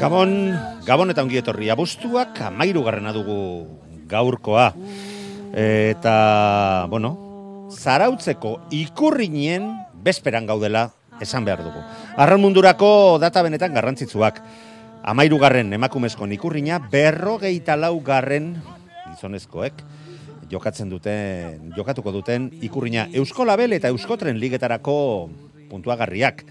Gabon, Gabon eta ongi etorri abuztuak amairu garrena dugu gaurkoa. Eta, bueno, zarautzeko ikurrinien bezperan gaudela esan behar dugu. Arran mundurako data benetan garrantzitsuak. Amairu garren emakumezkoen ikurrina, berrogeita lau garren gizonezkoek jokatzen duten, jokatuko duten ikurrina Eusko Label eta Euskotren ligetarako puntuagarriak.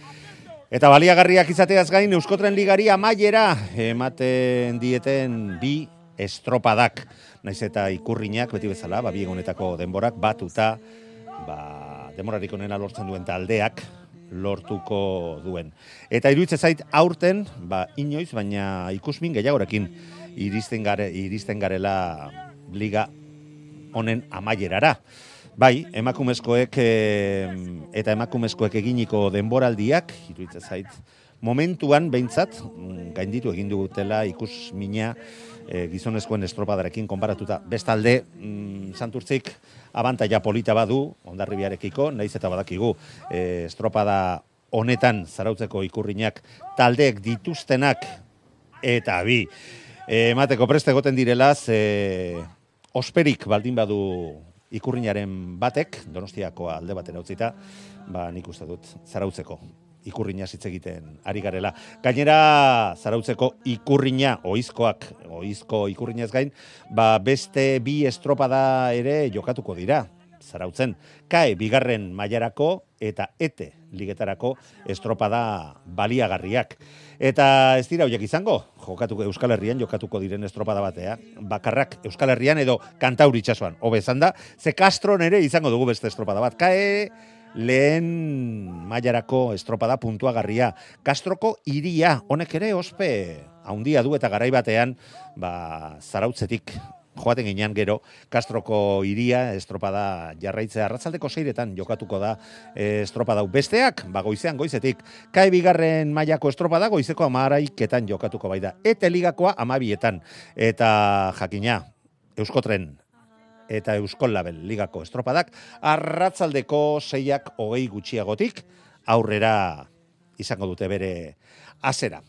Eta baliagarriak izateaz gain Euskotren ligari amaiera ematen dieten bi estropadak. Naiz eta ikurrinak beti bezala, ba, bi egunetako denborak batuta, ba, demorarik onena lortzen duen taldeak lortuko duen. Eta iruditzen zait aurten, ba, inoiz, baina ikusmin gehiagorekin iristen, gare, iristen garela liga honen amaierara. Bai, emakumezkoek eh, eta emakumezkoek eginiko denboraldiak, iruditzen zait, momentuan behintzat, mm, gainditu egin dugutela ikus mina eh, gizonezkoen estropadarekin konparatuta. Bestalde, mm, santurtzik, abantaia polita badu, ondarribiarekiko, naiz eta badakigu, eh, estropada honetan zarautzeko ikurrinak taldeek dituztenak eta bi. Eh, emateko preste egoten direla, ze osperik baldin badu ikurrinaren batek, donostiako alde batera utzita, ba nik uste dut zarautzeko ikurrina hitz egiten ari garela. Gainera, zarautzeko ikurrina, oizkoak, oizko ikurrinaz gain, ba beste bi estropada ere jokatuko dira, zarautzen. Kae, bigarren mailarako eta ete ligetarako estropada baliagarriak. Eta ez dira hoiek izango, jokatuko Euskal Herrian jokatuko diren estropada batea, bakarrak Euskal Herrian edo kantauri itsasoan. Hobe izan da, ze Castron ere izango dugu beste estropada bat. Kae, lehen mailarako estropada puntuagarria. Kastroko iria, honek ere ospe haundia du eta garai batean, ba, zarautzetik joaten ginean gero, Kastroko iria estropada jarraitzea arratzaldeko seiretan jokatuko da eh, estropada. Besteak, ba, goizean goizetik, kae bigarren mailako estropada goizeko amaraiketan jokatuko bai da. Eta ligakoa amabietan. Eta jakina, Euskotren eta Euskol Label ligako estropadak, arratzaldeko seiak hogei gutxiagotik, aurrera izango dute bere azera.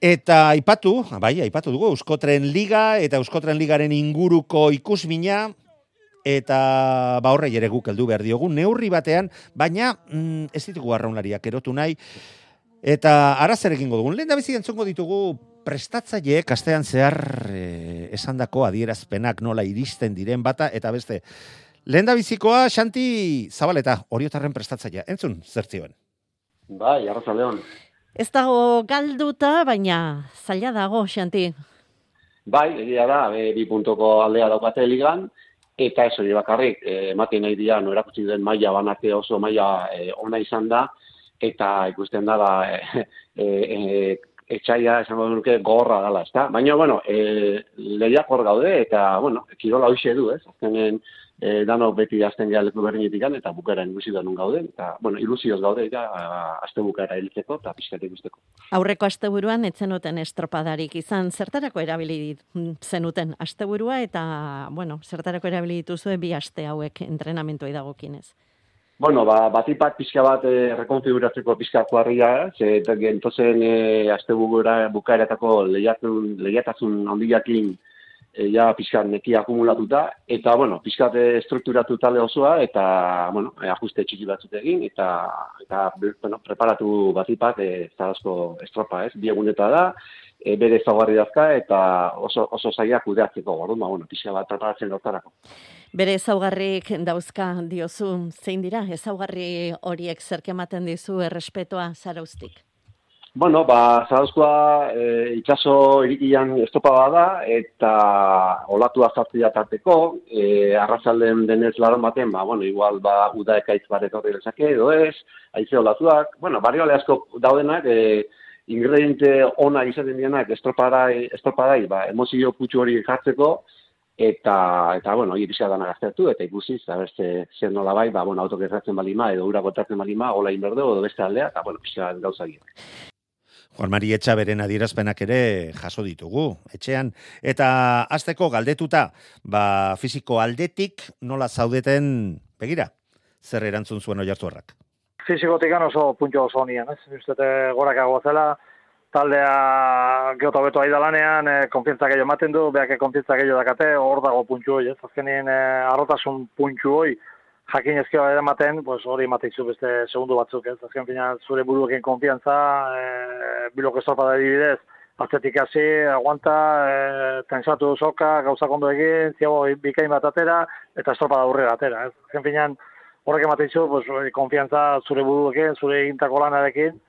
Eta aipatu, bai, aipatu dugu, Euskotren Liga eta Euskotren Ligaren inguruko ikusmina, eta ba horrei ere guk heldu behar diogu, neurri batean, baina mm, ez ditugu arraunlariak erotu nahi, eta ara zer egingo dugun. Lehen da bizi entzungo ditugu prestatzaileek astean zehar e, esandako adierazpenak nola iristen diren bata, eta beste, lehen da bizikoa, Xanti Zabaleta, oriotarren prestatzailea. Entzun, zertzioen. Bai, arraza leon. Ez dago galduta, baina zaila dago, Xanti. Bai, egia da, e, bi puntoko aldea daukate ligan, eta ez hori bakarrik, e, ematen nahi dira, no erakutsi den maila banate oso maila e, ona izan da, eta ikusten da, ba, e, e, etxaia esango nuke gorra dala, ezta? Baina, bueno, e, lehiak hor gaude, eta, bueno, kirola hoxe du, ez? Azkenen, e, danok beti azten gara leku berdinetik eta bukaren ikusi da nun gaude, eta, bueno, ilusioz gaude, eta azte bukara hiltzeko, eta pixkat ikusteko. Aurreko asteburuan etzenuten estropadarik izan, zertarako erabili zenuten asteburua, eta, bueno, zertarako erabili dituzue bi aste hauek entrenamentua dagokinez. Bueno, ba, batipat pixka bat e, rekonfiguratzeko pixka kuarria, ze gentozen e, azte bukaeratako lehiatun, lehiatazun handiakin e, ja pixka neki akumulatuta, eta, bueno, pixka strukturatu tale osoa, eta, bueno, e, ajuste txiki batzut egin, eta, eta bueno, preparatu batipat, e, zarazko estropa, ez, bieguneta da, e, bere zaugarri dazka, eta oso, oso zaiak kudeatzeko, gordo, ba, bueno, pixka bat preparatzen lotarako. Bere ezaugarrik dauzka diozu, zein dira, ezaugarri horiek zerkematen dizu errespetoa zaraustik? Bueno, ba, zarauzkoa e, itxaso irikian estopa da, eta olatu azartzi tarteko, e, arrazalden denez laron baten, ba, bueno, igual, ba, uda ekaitz baret horri lezake, edo ez, aize olatuak, bueno, barrio asko daudenak, e, ingrediente ona izaten dienak estropadai, estropadai, ba, emozio putxu hori jartzeko, eta eta bueno, pizka dana gaztertu eta ikusi za beste zen nola bai, ba bueno, auto gertatzen balima edo ura botatzen balima, hola inberde edo beste aldea eta bueno, pizka gauza Juan Mari Etxa beren adierazpenak ere jaso ditugu, etxean. Eta azteko galdetuta, ba, fiziko aldetik nola zaudeten, begira, zer erantzun zuen oi hartuarrak? Fizikotik oso puntio oso nian, ez? Uztete gorakago zela, taldea geota beto aida lanean, e, konfientzak gehiago ematen du, behak konfientzak gehiago dakate, hor dago puntxu hoi, ez? Azkenien e, arrotasun puntxu hoi, jakin ezkio ematen, pues hori ematen zu beste segundu batzuk, ez? Azken fina, zure buruekin konfientza, e, bilok estorpa da dibidez, atzetik hasi, aguanta, e, tensatu soka, gauza kondo egin, ziago bikain bat atera, eta estorpa da aurrera atera, ez? Azken finean, horrek ematen zu, pues, konfiantza zure buruekin, zure egintako lanarekin,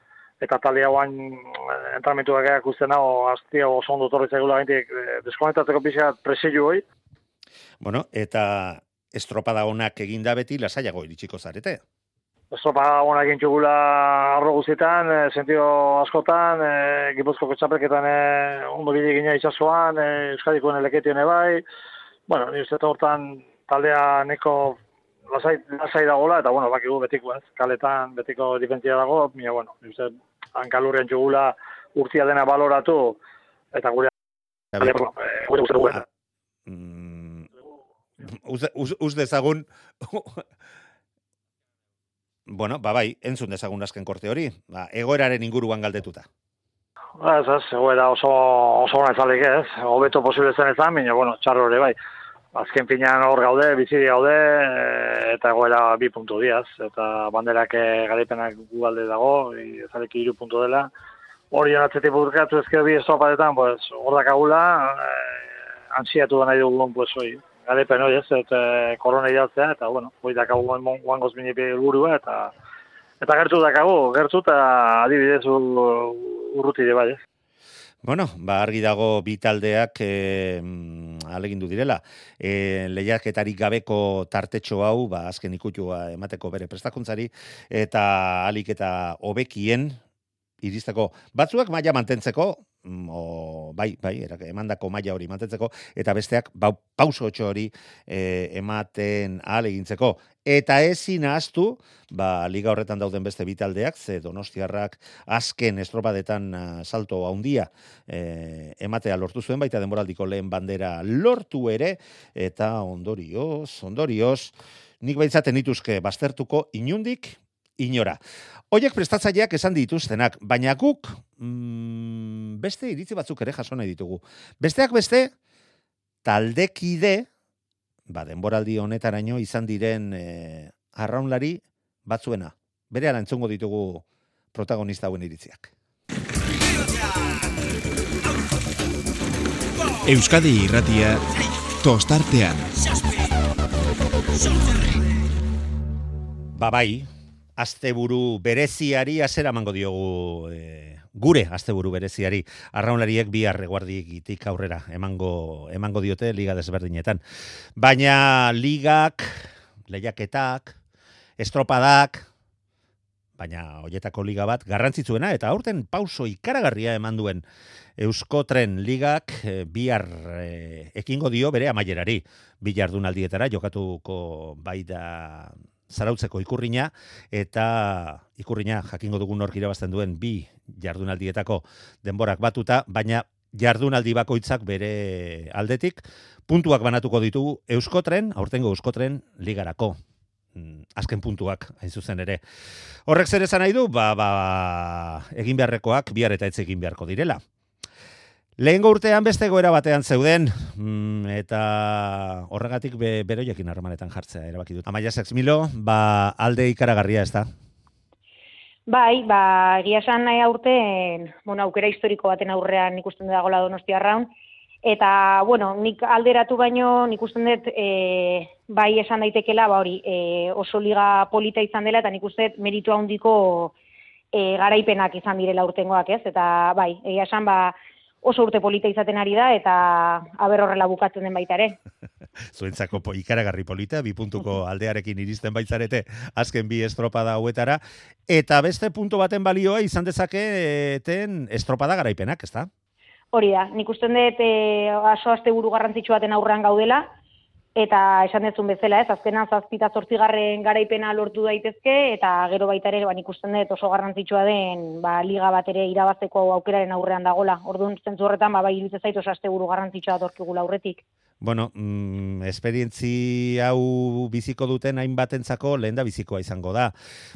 eta talde hauan eh, entramentu egeak usten hau, aztia oso ondo torri zaigula gaintik, eh, deskonektatzeko pixka presilu hoi. Bueno, eta estropada honak eginda beti lasaiago iritsiko zarete. Estropada honak egin txugula arro guztietan, e, sentio askotan, e, gipuzko ketxapreketan e, ondo bide gina itxasuan, e, Euskadikoen eleketio bai. Bueno, ni uste hortan taldea neko lasai, lasai dagoela, eta bueno, bakigu betiko ez, kaletan betiko difentzia dago, mila, bueno, ni uste hankalurren txugula urtia dena baloratu, eta gure... Uz dezagun... bueno, ba bai, entzun dezagun azken korte hori, ba, egoeraren inguruan galdetuta. Ba, ez, ez, egoera oso, oso hona ezalik ez, hobeto posible zen ezan, baina, bueno, txarro hori bai. Azken finean hor gaude, biziri gaude, e, eta egoera bi puntu diaz, eta banderak garaipenak gu alde dago, ezalek iru puntu dela. Hori jonatzetik burkatu ezkero bi estropadetan, pues, hor dakagula, e, ansiatu da nahi dugun, pues, oi, garaipen hori ez, eta korona idaltzea, eta, bueno, hori dakagu guan gozmini burua, eta eta gertu dakagu, gertu eta adibidez urruti bai ez. Bueno, ba, argi dago bi taldeak e, alegindu direla. E, lehiaketarik gabeko tartetxo hau, ba, azken ikutua emateko bere prestakuntzari, eta alik eta hobekien iristeko batzuak maila mantentzeko, Mm, o, bai, bai, erak, emandako maila hori mantentzeko, eta besteak bau, pauso otxo hori e, ematen ahal egintzeko. Eta ezin ahaztu, ba, liga horretan dauden beste bitaldeak, ze donostiarrak azken estropadetan salto haundia e, ematea lortu zuen, baita denboraldiko lehen bandera lortu ere, eta ondorioz, ondorioz, nik baitzaten dituzke baztertuko inundik, inora. Oiek prestatzaileak esan dituztenak, baina guk mm, beste iritzi batzuk ere jaso nahi ditugu. Besteak beste, taldekide, ba, denboraldi honetaraino izan diren e, arraunlari batzuena. Bere ala entzungo ditugu protagonista hauen iritziak. Euskadi irratia tostartean. Ba bai, asteburu bereziari hasiera emango diogu e, gure asteburu bereziari. Arraunlariek bi arreguarditik aurrera emango emango diote liga desberdinetan. Baina ligak lehiaketak estropadak baina hoietako liga bat garrantzitsuena eta aurten pauso ikaragarria eman duen Euskotren ligak e, bihar e, ekingo dio bere amaierari. Bi jardunaldietara jokatuko bai da zarautzeko ikurrina eta ikurrina jakingo dugun hor irabazten duen bi jardunaldietako denborak batuta, baina jardunaldi bakoitzak bere aldetik puntuak banatuko ditugu Euskotren, aurtengo Euskotren ligarako. mm, azken puntuak, hain zuzen ere. Horrek zer esan nahi du, ba, ba, egin beharrekoak bihar eta etz egin beharko direla. Lehengo urtean beste goera batean zeuden, mm, eta horregatik be, beroiekin harremanetan jartzea erabaki dut. Amaia Sexmilo, ba, alde ikaragarria ez da? Bai, ba, egia esan nahi aurten, bueno, aukera historiko baten aurrean ikusten dagoela donostia raun, eta, bueno, nik alderatu baino, nik usten dut, e, bai esan daitekela, ba hori, e, oso liga polita izan dela, eta nik uste dut meritu handiko e, garaipenak izan direla urtengoak, ez? Eta, bai, egia esan, ba, oso urte polita izaten ari da, eta haber horrela bukatzen den baita ere. Zuentzako po, ikaragarri polita, bi puntuko aldearekin iristen baitzarete azken bi estropada hauetara, eta beste puntu baten balioa izan dezaketen estropada garaipenak, ezta? Hori da, nik usten dut e, aso aste buru garrantzitsu baten aurrean gaudela, eta esan dezun bezala, ez, azkenan zazpita zortzigarren garaipena lortu daitezke, eta gero baita ere, ba, nik usten dut oso garrantzitsua den, ba, liga bat ere irabazteko aukeraren aurrean dagola. Orduan, zentzu horretan, ba, bai, iruditzen zaitu oso aste buru garrantzitsua dorkigula aurretik. Bueno, mm, esperientzi hau biziko duten hainbatentzako lehen da bizikoa izango da.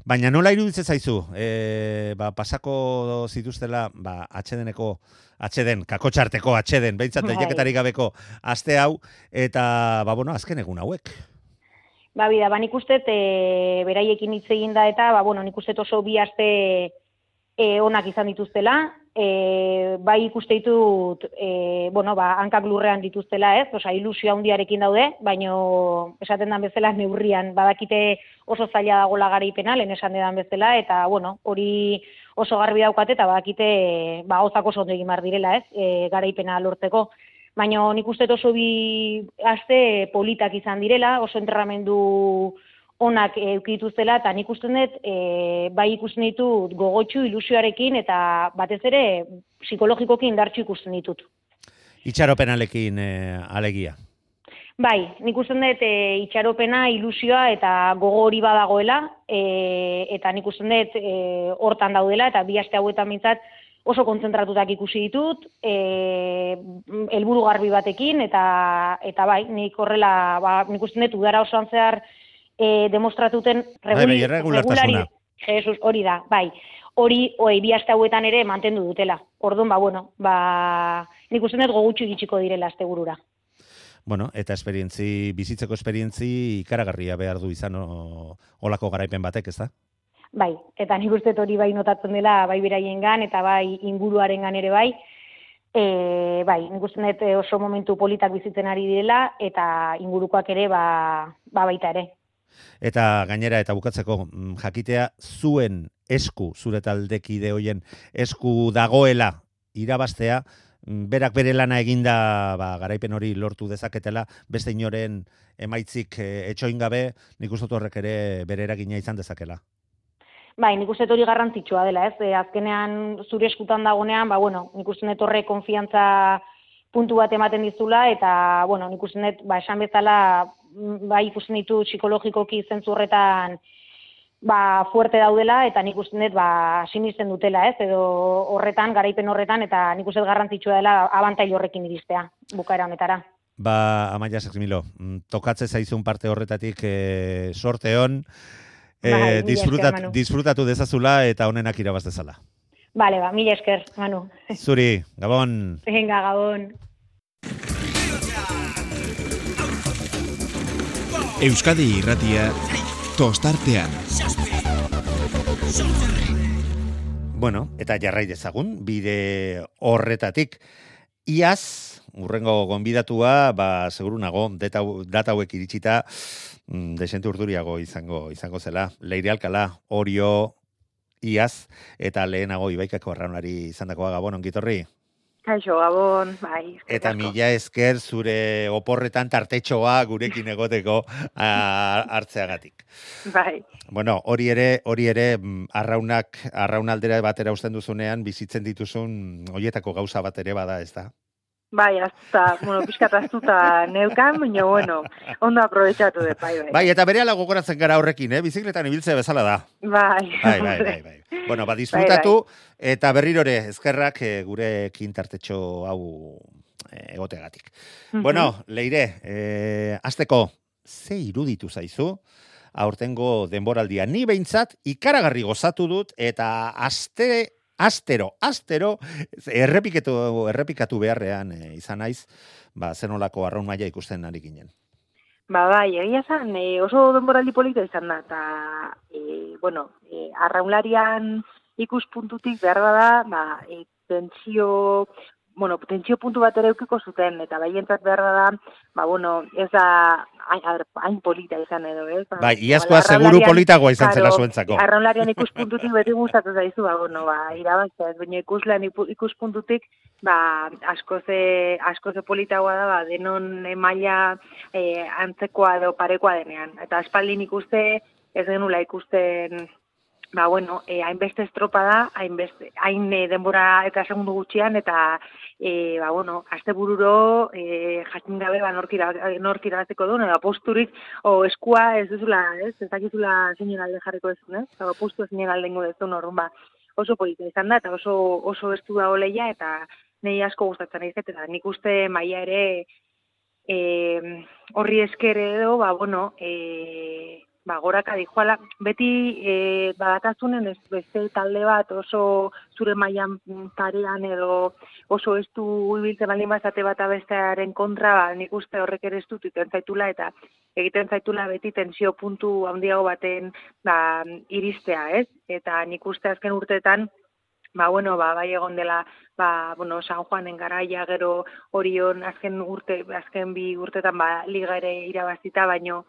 Baina nola iruditzen zaizu, e, ba, pasako zituztela, ba, atxedeneko, atxeden, kakotxarteko atxeden, behintzat lehiaketari gabeko aste hau, eta, ba, bueno, azken egun hauek. Ba, bida, ba, nik uste, e, beraiekin hitz egin da, eta, ba, bueno, nik uste oso bi aste e, onak izan dituztela, e, bai ikuste ditut, e, bueno, ba, hankak lurrean dituztela, ez, osea, ilusio handiarekin daude, baino esaten dan bezala neurrian, badakite oso zaila dagola garaipena, lehen esan dedan bezala, eta, bueno, hori oso garbi daukate, eta badakite, ba, gauzak oso ondo egin behar direla, ez, e, garaipena lortzeko. Baina nik uste oso bi aste politak izan direla, oso entrenamendu onak eukituztela, eta nik usten dut, e, bai ikusten ditut gogotxu ilusioarekin, eta batez ere psikologikoki indartxu ikusten ditut. Itxaropenalekin e, alegia. Bai, nik usten dut e, itxaropena, ilusioa eta gogo hori badagoela, e, eta nik usten dut e, hortan daudela, eta bi aste hauetan mintzat oso konzentratutak ikusi ditut, e, helburu garbi batekin, eta, eta bai, nik horrela, ba, nik usten dut udara osoan zehar e, demostratuten Bai, bai, irregulartasuna. Jesus, hori da, bai. Hori, oi, bi aste hauetan ere mantendu dutela. Orduan, ba, bueno, ba, nik uste dut gogutxu iritsiko direla aste burura. Bueno, eta esperientzi, bizitzeko esperientzi ikaragarria behar du izan o, olako garaipen batek, ez da? Bai, eta nik uste hori bai notatzen dela bai beraiengan eta bai inguruarengan ere bai. E, bai, nik uste dut oso momentu politak bizitzen ari direla eta ingurukoak ere ba, ba baita ere. Eta gainera eta bukatzeko mm, jakitea zuen esku zure taldekide hoien esku dagoela irabastea mm, berak bere lana eginda ba, garaipen hori lortu dezaketela beste inoren emaitzik e, etxoin gabe nik uste horrek ere bere eragina izan dezakela. Bai, nik uste hori garrantzitsua dela, ez? E, azkenean zure eskutan dagonean, ba, bueno, nik uste dut horre konfiantza puntu bat ematen dizula, eta, bueno, nik uste dut, ba, esan bezala, bai ikusten ditu psikologikoki zentzu horretan, ba, fuerte daudela, eta nik uste dut, ba, sinisten dutela, ez? Edo horretan, garaipen horretan, eta nik uste garrantzitsua dela abantail horrekin iristea, bukaera honetara. Ba, Amaia Sexmilo, mm, tokatze zaizun parte horretatik e, sorte hon, e, Bai, mila disfrutat, esker, disfrutatu dezazula eta honenak irabaz dezala. Bale, ba, mila esker, Manu. Zuri, Gabon! Venga, Gabon. Euskadi irratia tostartean. Bueno, eta jarrai dezagun, bide horretatik. Iaz, urrengo gonbidatua, ba, seguru nago, data, hauek iritsita, mm, desentu urduriago izango izango zela. Leire Alkala, Orio, Iaz, eta lehenago Ibaikako arraunari izandakoa gabon, ongitorri. Kaixo, Gabon, bai. Eta mila esker zure oporretan tartetxoa gurekin egoteko a, hartzeagatik. Bai, Bueno, hori ere, hori ere mm, arraunak, arraunaldera batera usten duzunean bizitzen dituzun hoietako gauza bat ere bada, ez da? Bai, azta, bueno, pixkat aztuta neukan, baina, bueno, ondo aprobetsatu dut, bai, bai. Bai, eta bere gogoratzen gara horrekin, eh? Bizikletan ibiltzea bezala da. Bai, Bai, bai, bai, bai. Bueno, ba, disfrutatu, eta berrirore, ezkerrak eh, gure kintartetxo hau eh, egotegatik. Mhm. Bueno, leire, eh, azteko, ze iruditu zaizu, aurtengo denboraldia. Ni behintzat ikaragarri gozatu dut eta aste astero, astero errepikatu errepikatu beharrean e, izan naiz, ba zenolako arraun maila ikusten ari ginen. Ba, bai, egia zan, e, oso denboraldi polita izan da, eta, e, bueno, e, arraunlarian ikuspuntutik behar da, ba, e, tentsio, bueno, tentsio puntu bat ere eukiko zuten, eta baientzat behar da, ba, bueno, ez da, hain, polita izan edo, ez? Ba, Bai, iazkoa seguru politagoa izan zela zuentzako. Arraunlarian ikuspuntutik beti gustatu zaizu, ba, bueno, ba, irabaztea, ez, baina ikuslean ipu- ikuspuntutik, ba, asko ze, asko ze politagoa da, ba, denon maila e, antzekoa edo parekoa denean. Eta aspaldin ikuste, ez genula ikusten, ba, bueno, e, hainbeste estropa da, hainbeste, hain e, denbora eta segundu gutxian, eta, e, ba, bueno, azte bururo, e, jakin gabe, ba, nork ira- nork irabazteko duen, edo posturik, o eskua ez duzula, ez, ez dakizula zeinen alde jarriko duzun, ez, edo postu zeinen aldengo duzun, orduan, ba, oso polita izan da, eta oso, oso estu da oleia, eta nei asko gustatzen naiz, eta nik uste maia ere, e, horri esker edo, ba, bueno, e, ba, goraka dijoala, beti e, badakazunen ez beste talde bat oso zure mailan parean edo oso estu ibiltzen baldin bazate bat bestearen kontra, ba, nik uste horrek ere estu egiten zaitula eta egiten zaitula beti tensio puntu handiago baten ba, iristea, ez? Eta nik uste azken urteetan ba, bueno, ba, bai egon dela, ba, bueno, San Juanen garaia gero orion azken urte, azken bi urtetan, ba, liga ere irabazita, baino,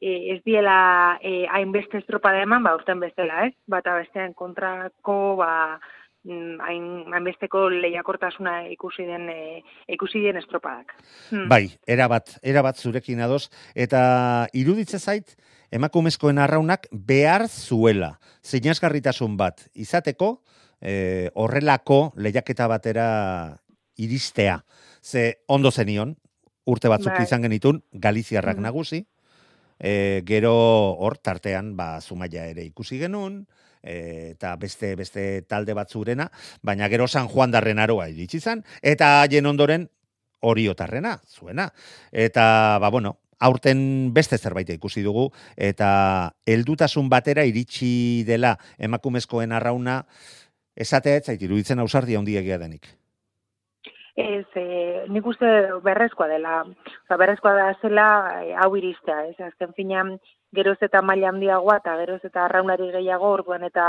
e, ez diela e, hainbeste estropada eman, ba, urten bezala, ez? Bata bestean kontrako, ba, mm, hain, hainbesteko lehiakortasuna ikusi den, e, ikusi den estropadak. Hmm. Bai, erabat, erabat zurekin ados, eta iruditze zait, emakumezkoen arraunak behar zuela, zinazgarritasun bat, izateko, eh, horrelako lehiaketa batera iristea. Ze ondo zenion, urte batzuk Bai. izan genitun, Galiziarrak Mhm. nagusi, e, gero hor tartean ba Zumaia ere ikusi genuen, e, eta beste beste talde batzurena, baina gero San Juan darren aroa iritsi zan, eta haien ondoren oriotarrena, zuena. Eta, ba, bueno, aurten beste zerbait ikusi dugu, eta heldutasun batera iritsi dela emakumezkoen arrauna, esatea ez zait iruditzen ausardia handiegia denik. Ez, e, nik uste berrezkoa dela, oza, berrezkoa da zela e, hau iristea, ez, azken finean geroz eta maila handiagoa eta geroz eta arraunari gehiago orduan eta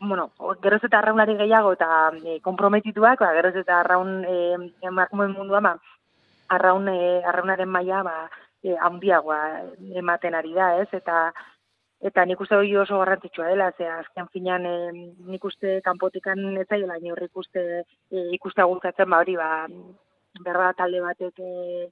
bueno, geroz eta arraunari gehiago eta e, komprometituak, ba, geroz eta arraun e, emakumeen munduan, ba, arraun, e, arraunaren maila ba, e, handiagoa ematen ari da, ez, eta eta nik uste hori oso garrantzitsua dela, ze azken finean e, nik uste kanpotikan ez zaiola inor ikuste e, ikustea gustatzen ba hori ba berra talde batek e,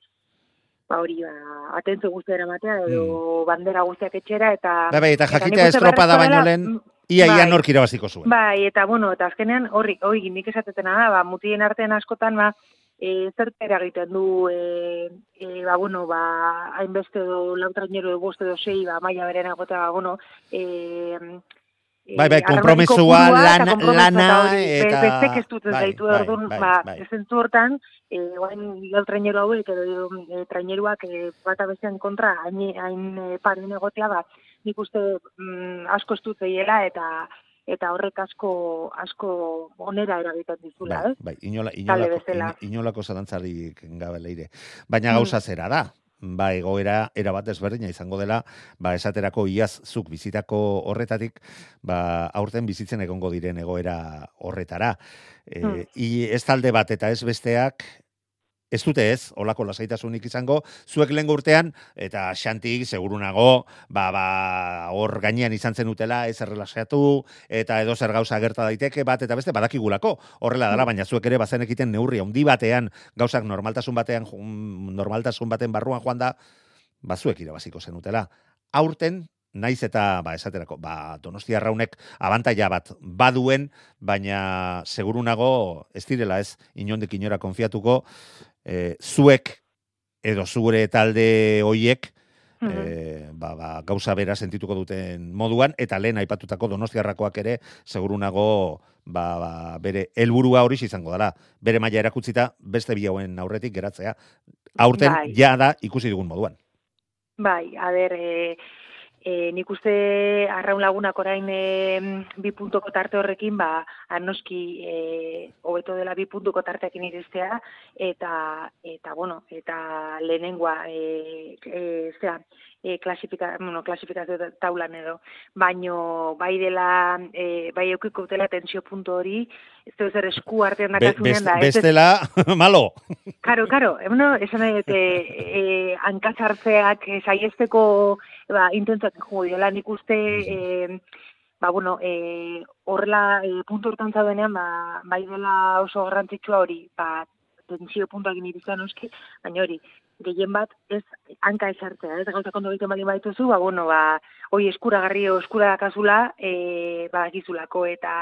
ba hori ba atentzu guztia eramatea edo bandera guztiak etxera eta Bai, bai, eta jakitea estropada baino lehen, Mm, ia ia bai. nork irabaziko zuen. Bai, eta bueno, eta azkenean horri, hori nik esatetena da, ba, mutien artean askotan, ba, e, zertera egiten du, e, e, ba, bueno, ba, hainbeste edo lautrainero edo bost edo sei, ba, maia beren egotea, ba, bueno, e, e, Bai, bai, eta lana- lana eta- Bestek ez dut ez bai, gaitu bai, orduan, bai, ba, bai. zentzu hortan, e, oain lautrainero hauek edo e, traineruak e, bata bestean kontra, hain, hain e, paren egotea, ba, nik uste mm, asko ez dut zeiela eta eta horrek asko asko onera eragiten dizula, Bai, ez? bai, inola, inolako, inolako zalantzarik gabe leire. Baina Mm. gauza zera da, ba, egoera erabat ezberdina izango dela, ba, esaterako iaz zuk bizitako horretatik, ba, aurten bizitzen egongo diren egoera horretara. E, Mm. i, ez talde bat eta ez besteak, ez dute ez, olako lasaitasunik izango, zuek lehen urtean, eta xantik, segurunago, ba, ba, hor gainean izan zen utela, ez errelaxatu, eta edo zer gauza gerta daiteke bat eta beste badakigulako. Horrela dela, baina zuek ere bazen ekiten neurri handi batean, gauzak normaltasun batean, normaltasun baten barruan joan da, ba zuek irabaziko zenutela. Aurten, naiz eta, ba, esaterako, ba, donostia raunek abantaila bat baduen, baina segurunago ez direla ez, inondik inora konfiatuko, e, zuek edo zure talde hoiek, e, ba, ba, gauza bera sentituko duten moduan, eta lehen aipatutako donostiarrakoak ere, segurunago ba, ba, bere helburua hori izango dela. Bere maila erakutzita beste bi hauen aurretik geratzea. Aurten Bai. ja da ikusi dugun moduan. Bai, a ber, e, E, nik uste arraun lagunak orain e, bi puntoko tarte horrekin, ba, anoski e, hobeto dela bi puntuko tarteakin iristea, eta, eta, bueno, eta lehenengoa, e, e, zera, e, klasifika, bueno, klasifikazio taulan edo, baino bai dela, e, bai eukiko dela tensio puntu hori, ez da zer esku artean dakazunean da. Best, bestela, malo. Karo, karo, bueno, esan nahi, e, e, hankatzartzeak saiesteko ba, intentzat jo dela nik uste, e, ba, bueno, e, horrela e, puntu hortan zaudenean, ba, bai dela oso garrantzitsua hori, ba, tensio puntuak irizan oski, baina hori, gehien bat ez hanka esartzea, ez gauza kondo egiten bali baituzu, ba, bueno, ba, hoi eskuragarri o eskura dakazula, e, ba, gizulako, eta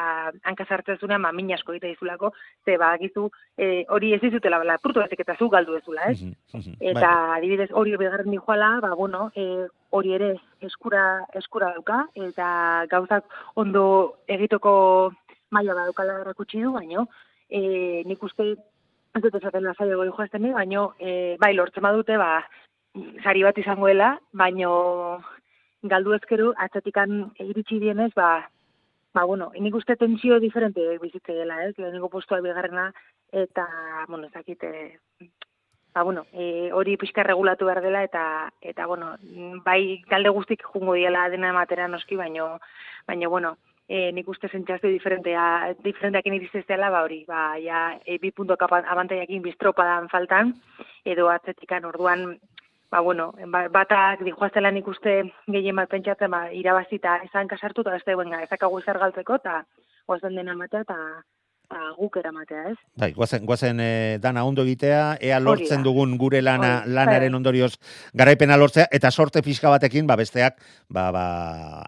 hanka sartzea zunean, ba, min asko egite dizulako, ze, ba, gizu, e, hori ez dizutela, bala, purtu batek eta zu galdu ezula, ez? eta, bai. adibidez, hori begarren dijoala, ba, bueno, e, hori ere eskura, eskura dauka, eta gauzak ondo egiteko maila badaukala erakutsi du, baino, e, nik uste ez dut esaten lasai goi joazten baino, e, bai, lortzen badute, ba, sari bat izangoela, baino galdu ezkeru, atzatikan iritsi dienez, ba, ba, bueno, nik uste tensio diferente bizitze dela, ez, lehenengo postua bigarrena, eta, bueno, ezakite, ba, bueno, e, hori pixka regulatu behar dela, eta, eta, bueno, bai, galde guztik jungo diela dena ematera noski, baino, baino, bueno, e, nik uste zentxazte diferentea, diferenteak dela, ba hori, ba, ja, e, bi punto abantaiakin biztropadan faltan, edo atzetikan orduan, ba, bueno, ba, batak dijoaztela nik uste gehien bat pentsatzen, ba, irabazita esan kasartu, eta ez da, benga, ezakagu izar galtzeko, eta guazen dena matea, eta ba, guk eramatea, ez? Bai, guazen, guazen e, dana ondo egitea, ea lortzen dugun gure lana, lanaren bai. ondorioz garaipena lortzea, eta sorte pixka batekin, ba, besteak, ba, ba,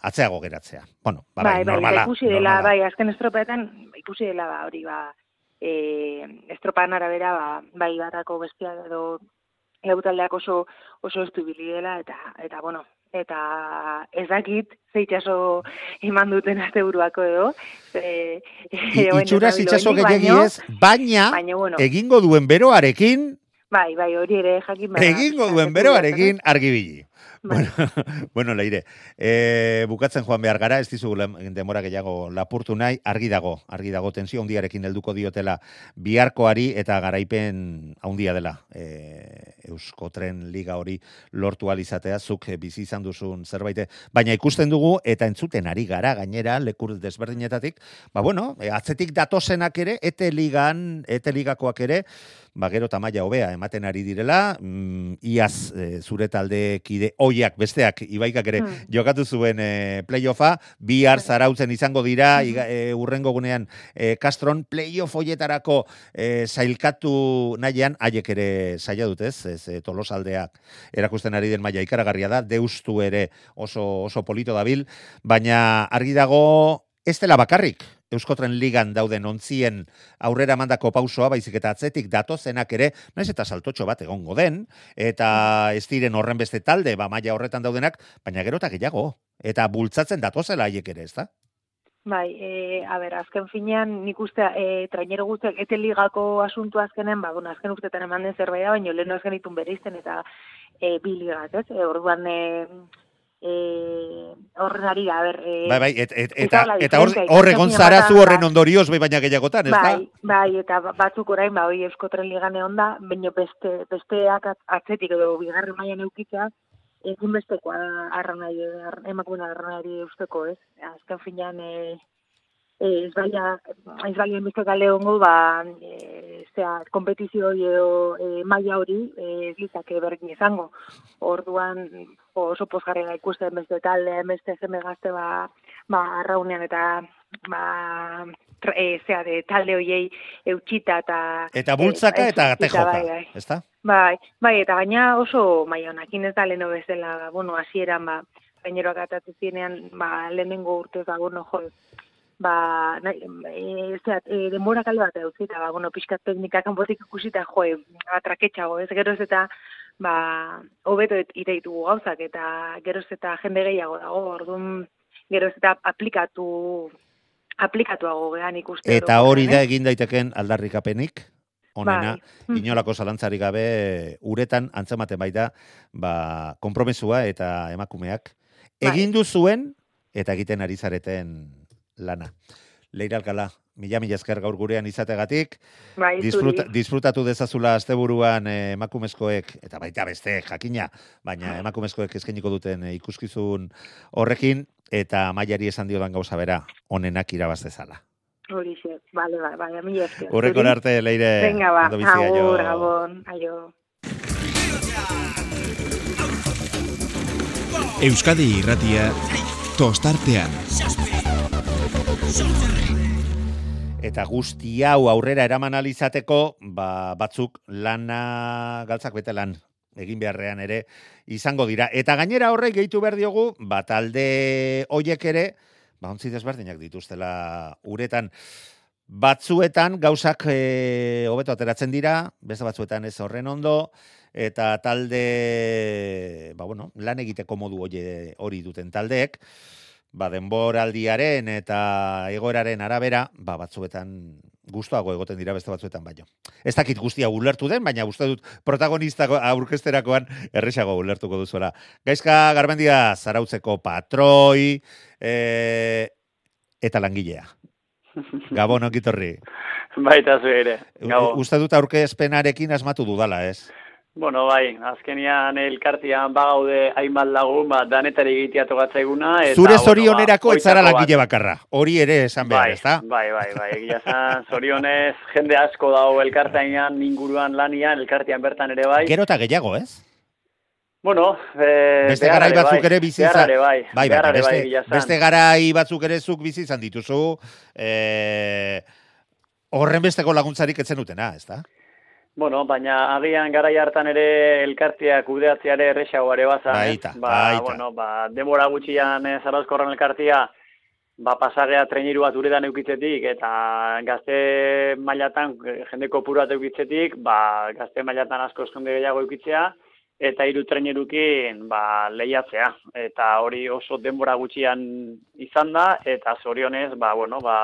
atzeago geratzea. Bueno, ba, bai, bai, bai normala. ikusi dela, bai, azken estropeetan, ikusi dela, ba, hori, ba, e, estropan arabera, ba, bai, batako bestia edo eutaldeak oso, oso estubili dela, eta, eta, bueno, eta ez dakit zeitxaso eman duten azte buruako edo. E, e, Itxura zeitxaso gehiagiez, baina, baina bueno, egingo duen beroarekin, Bai, bai, hori ere jakin bada. Egingo duen beroarekin argibili. Bueno, bueno, leire, e, bukatzen joan behar gara, ez dizu demora gehiago lapurtu nahi, argi dago, argi dago tensio handiarekin helduko diotela biharkoari eta garaipen handia dela. E, Eusko Tren Liga hori lortu alizatea, zuk bizi izan duzun zerbait, baina ikusten dugu eta entzuten ari gara gainera lekur desberdinetatik, ba bueno, atzetik datosenak ere, ete ligan, ete ligakoak ere, ba gero tamaia hobea ematen ari direla, mm, iaz e, zure talde kide oiak besteak ibaikak ere hmm. jokatu zuen e, playoffa, bihar bai. zarautzen izango dira, hmm. iga, e, urrengo gunean e, Castron playoff hoietarako e, zailkatu nahian, haiek ere zaila dut ez, ez e, tolosaldeak erakusten ari den maila ikaragarria da, deustu ere oso, oso polito dabil, baina argi dago ez dela bakarrik, Euskotren ligan dauden ontzien aurrera mandako pausoa, baizik eta atzetik datozenak ere, naiz eta saltotxo bat egongo den, eta ez diren horren beste talde, ba maila horretan daudenak, baina gero eta gehiago, eta bultzatzen datozela haiek ere, ez da? Bai, e, a ber, azken finean, nik uste, e, trainero guztiak, ete ligako asuntu azkenen, ba, bueno, azken urtetan eman den zerbait baina lehen azken itun bereizten, eta e, bi ligak, ez? E, orduan, e, eh horren ari da, ber, eh Bai, bai, et, et, eta eta hor egon zara zu horren ondorioz bai baina gehiagotan, ez bai, da? Bai, eta batzuk orain ba hoi Eusko Tren Ligan onda, baino beste besteak atzetik edo bigarren mailan eukitza, egin bestekoa arranai emakume arranari usteko, ez? Azken finean eh ez baina ez baina beste hongo ba e, zea kompetizio edo e, maila hori ez litzake berdin izango. Orduan oso pozgarria ikusten beste talde, beste zeme gazte ba, ba arraunean eta ba e, zea de talde hoiei eutxita eta eta bultzaka eta gatejoka, bai, bai. ezta? Bai, bai, eta gaina oso maila ez da leno bezala, bueno, hasieran ba gaineroak atatzen zinean, ba, lehenengo urtez da, bueno, jo, ba, nahi, e, zeat, e, denbora kalde bat eutzi, eta, ba, bueno, pixka teknika kanpotik ikusita, jo, e, atraketxago, ez geroz eta, ba, hobeto iteitu gauzak, eta geroz eta jende gehiago dago, orduan, geroz eta aplikatu, aplikatuago gehan ikuste. Eta hori da egin daiteken aldarrikapenik? onena, bai. inolako zalantzari gabe, uretan antzematen baita, ba, kompromesua eta emakumeak, egin duzuen eta egiten ari zareten lana. Leira Alcala, mila mila esker gaur gurean izategatik, Bai, disfruta, disfrutatu dezazula asteburuan eh, emakumezkoek, eta baita beste jakina, baina emakumezkoek eskainiko duten eh, ikuskizun horrekin, eta mailari esan diodan gauza bera, onenak irabaz dezala. Horixe, bale, bai, bai, mila esker. Horrekor arte, Leire. Venga, ba, agur, gabon, aio. Euskadi irratia tostartean. Eta guzti hau aurrera eraman alizateko, ba, batzuk lana galtzak bete lan egin beharrean ere izango dira. Eta gainera horrek gehitu behar diogu, ba, talde hoiek ere, ba, ontzi desberdinak dituztela uretan. Batzuetan gauzak e, hobeto ateratzen dira, beste batzuetan ez horren ondo, eta talde, ba, bueno, lan egiteko modu hori duten taldeek, ba, denboraldiaren eta egoeraren arabera, ba, batzuetan gustoago egoten dira beste batzuetan baino. Ez dakit guztia ulertu den, baina uste dut protagonista aurkesterakoan erresago ulertuko duzuela. Gaizka Garmendia zarautzeko patroi e, eta langilea. Gabon ongitorri. Baita zu ere. Gabo. Uste dut aurkezpenarekin asmatu dudala, ez? Bueno, bai, azkenian elkartian bagaude hainbat lagun, ba, danetari egitea togatzaiguna. Eta, Zure bueno, zorionerako ba, ez zara hoitako bat. langile bakarra. Hori ere esan behar, Bai, ezta? bai, bai, bai, egia zan, zorionez, jende asko dago elkartean inguruan lanian, elkartean bertan ere bai. Gero eta gehiago, ez? Bueno, e, Beste garai batzuk ere bizi izan. Bai, bai, ere beste, bai, beste garai batzuk ere zuk bizi izan dituzu. Eh, horren besteko laguntzarik etzen dutena, ezta? Bueno, baina agian garai hartan ere elkartea kudeatzea ere erresago ere bazan. eh? Baita, ba, baita. Bueno, ba, denbora gutxian eh, Zarauzkorren elkartea, ba, pasagea treniru bat uretan eukitzetik, eta gazte mailatan, eh, jende kopuru bat eukitzetik, ba, gazte mailatan asko jende gehiago eukitzea, eta hiru trainerukin ba, lehiatzea. Eta hori oso denbora gutxian izan da, eta zorionez, ba, bueno, ba,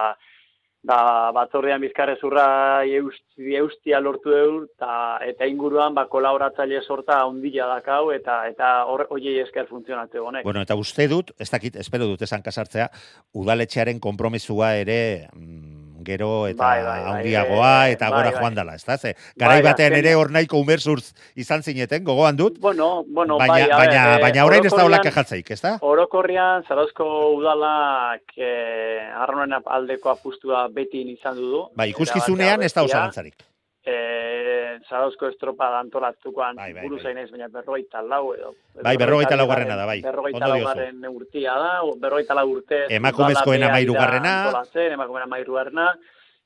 da batzordean bizkarrezurra eusti, eustia lortu eur, eta, eta inguruan ba, kolaboratzaile sorta ondila dakau, eta eta hor hoiei esker funtzionatze honek. Bueno, eta uste dut, ez dakit, espero dut esan kasartzea, udaletxearen konpromesua ere mm, gero eta Bai, bai, bai, handiagoa eh, eta bai, gora bai. joan dela, ezta? Ze, garai Bai, batean azken- ere hor nahiko umerzurz izan zineten, gogoan dut, Bueno, bueno, baina, bai, baina, eh, baina orain ez da olak jatzaik, ezta? Orokorrian, Zarauzko udalak eh, arronen aldeko apustua beti izan du. Bai, ikuskizunean ez da oso Eh, Zarauzko estropada antolatukoan Bai, bai, buru bai. zainez, baina berrogeita lau edo. Bai, berrogeita laugarrena da, bai. Berrogeita Ondo diozu. laugarren urtia da, o berrogeita lau urte. Emakumezkoen hamairugarrena. Antolatzen, emakumeen amairugarrena.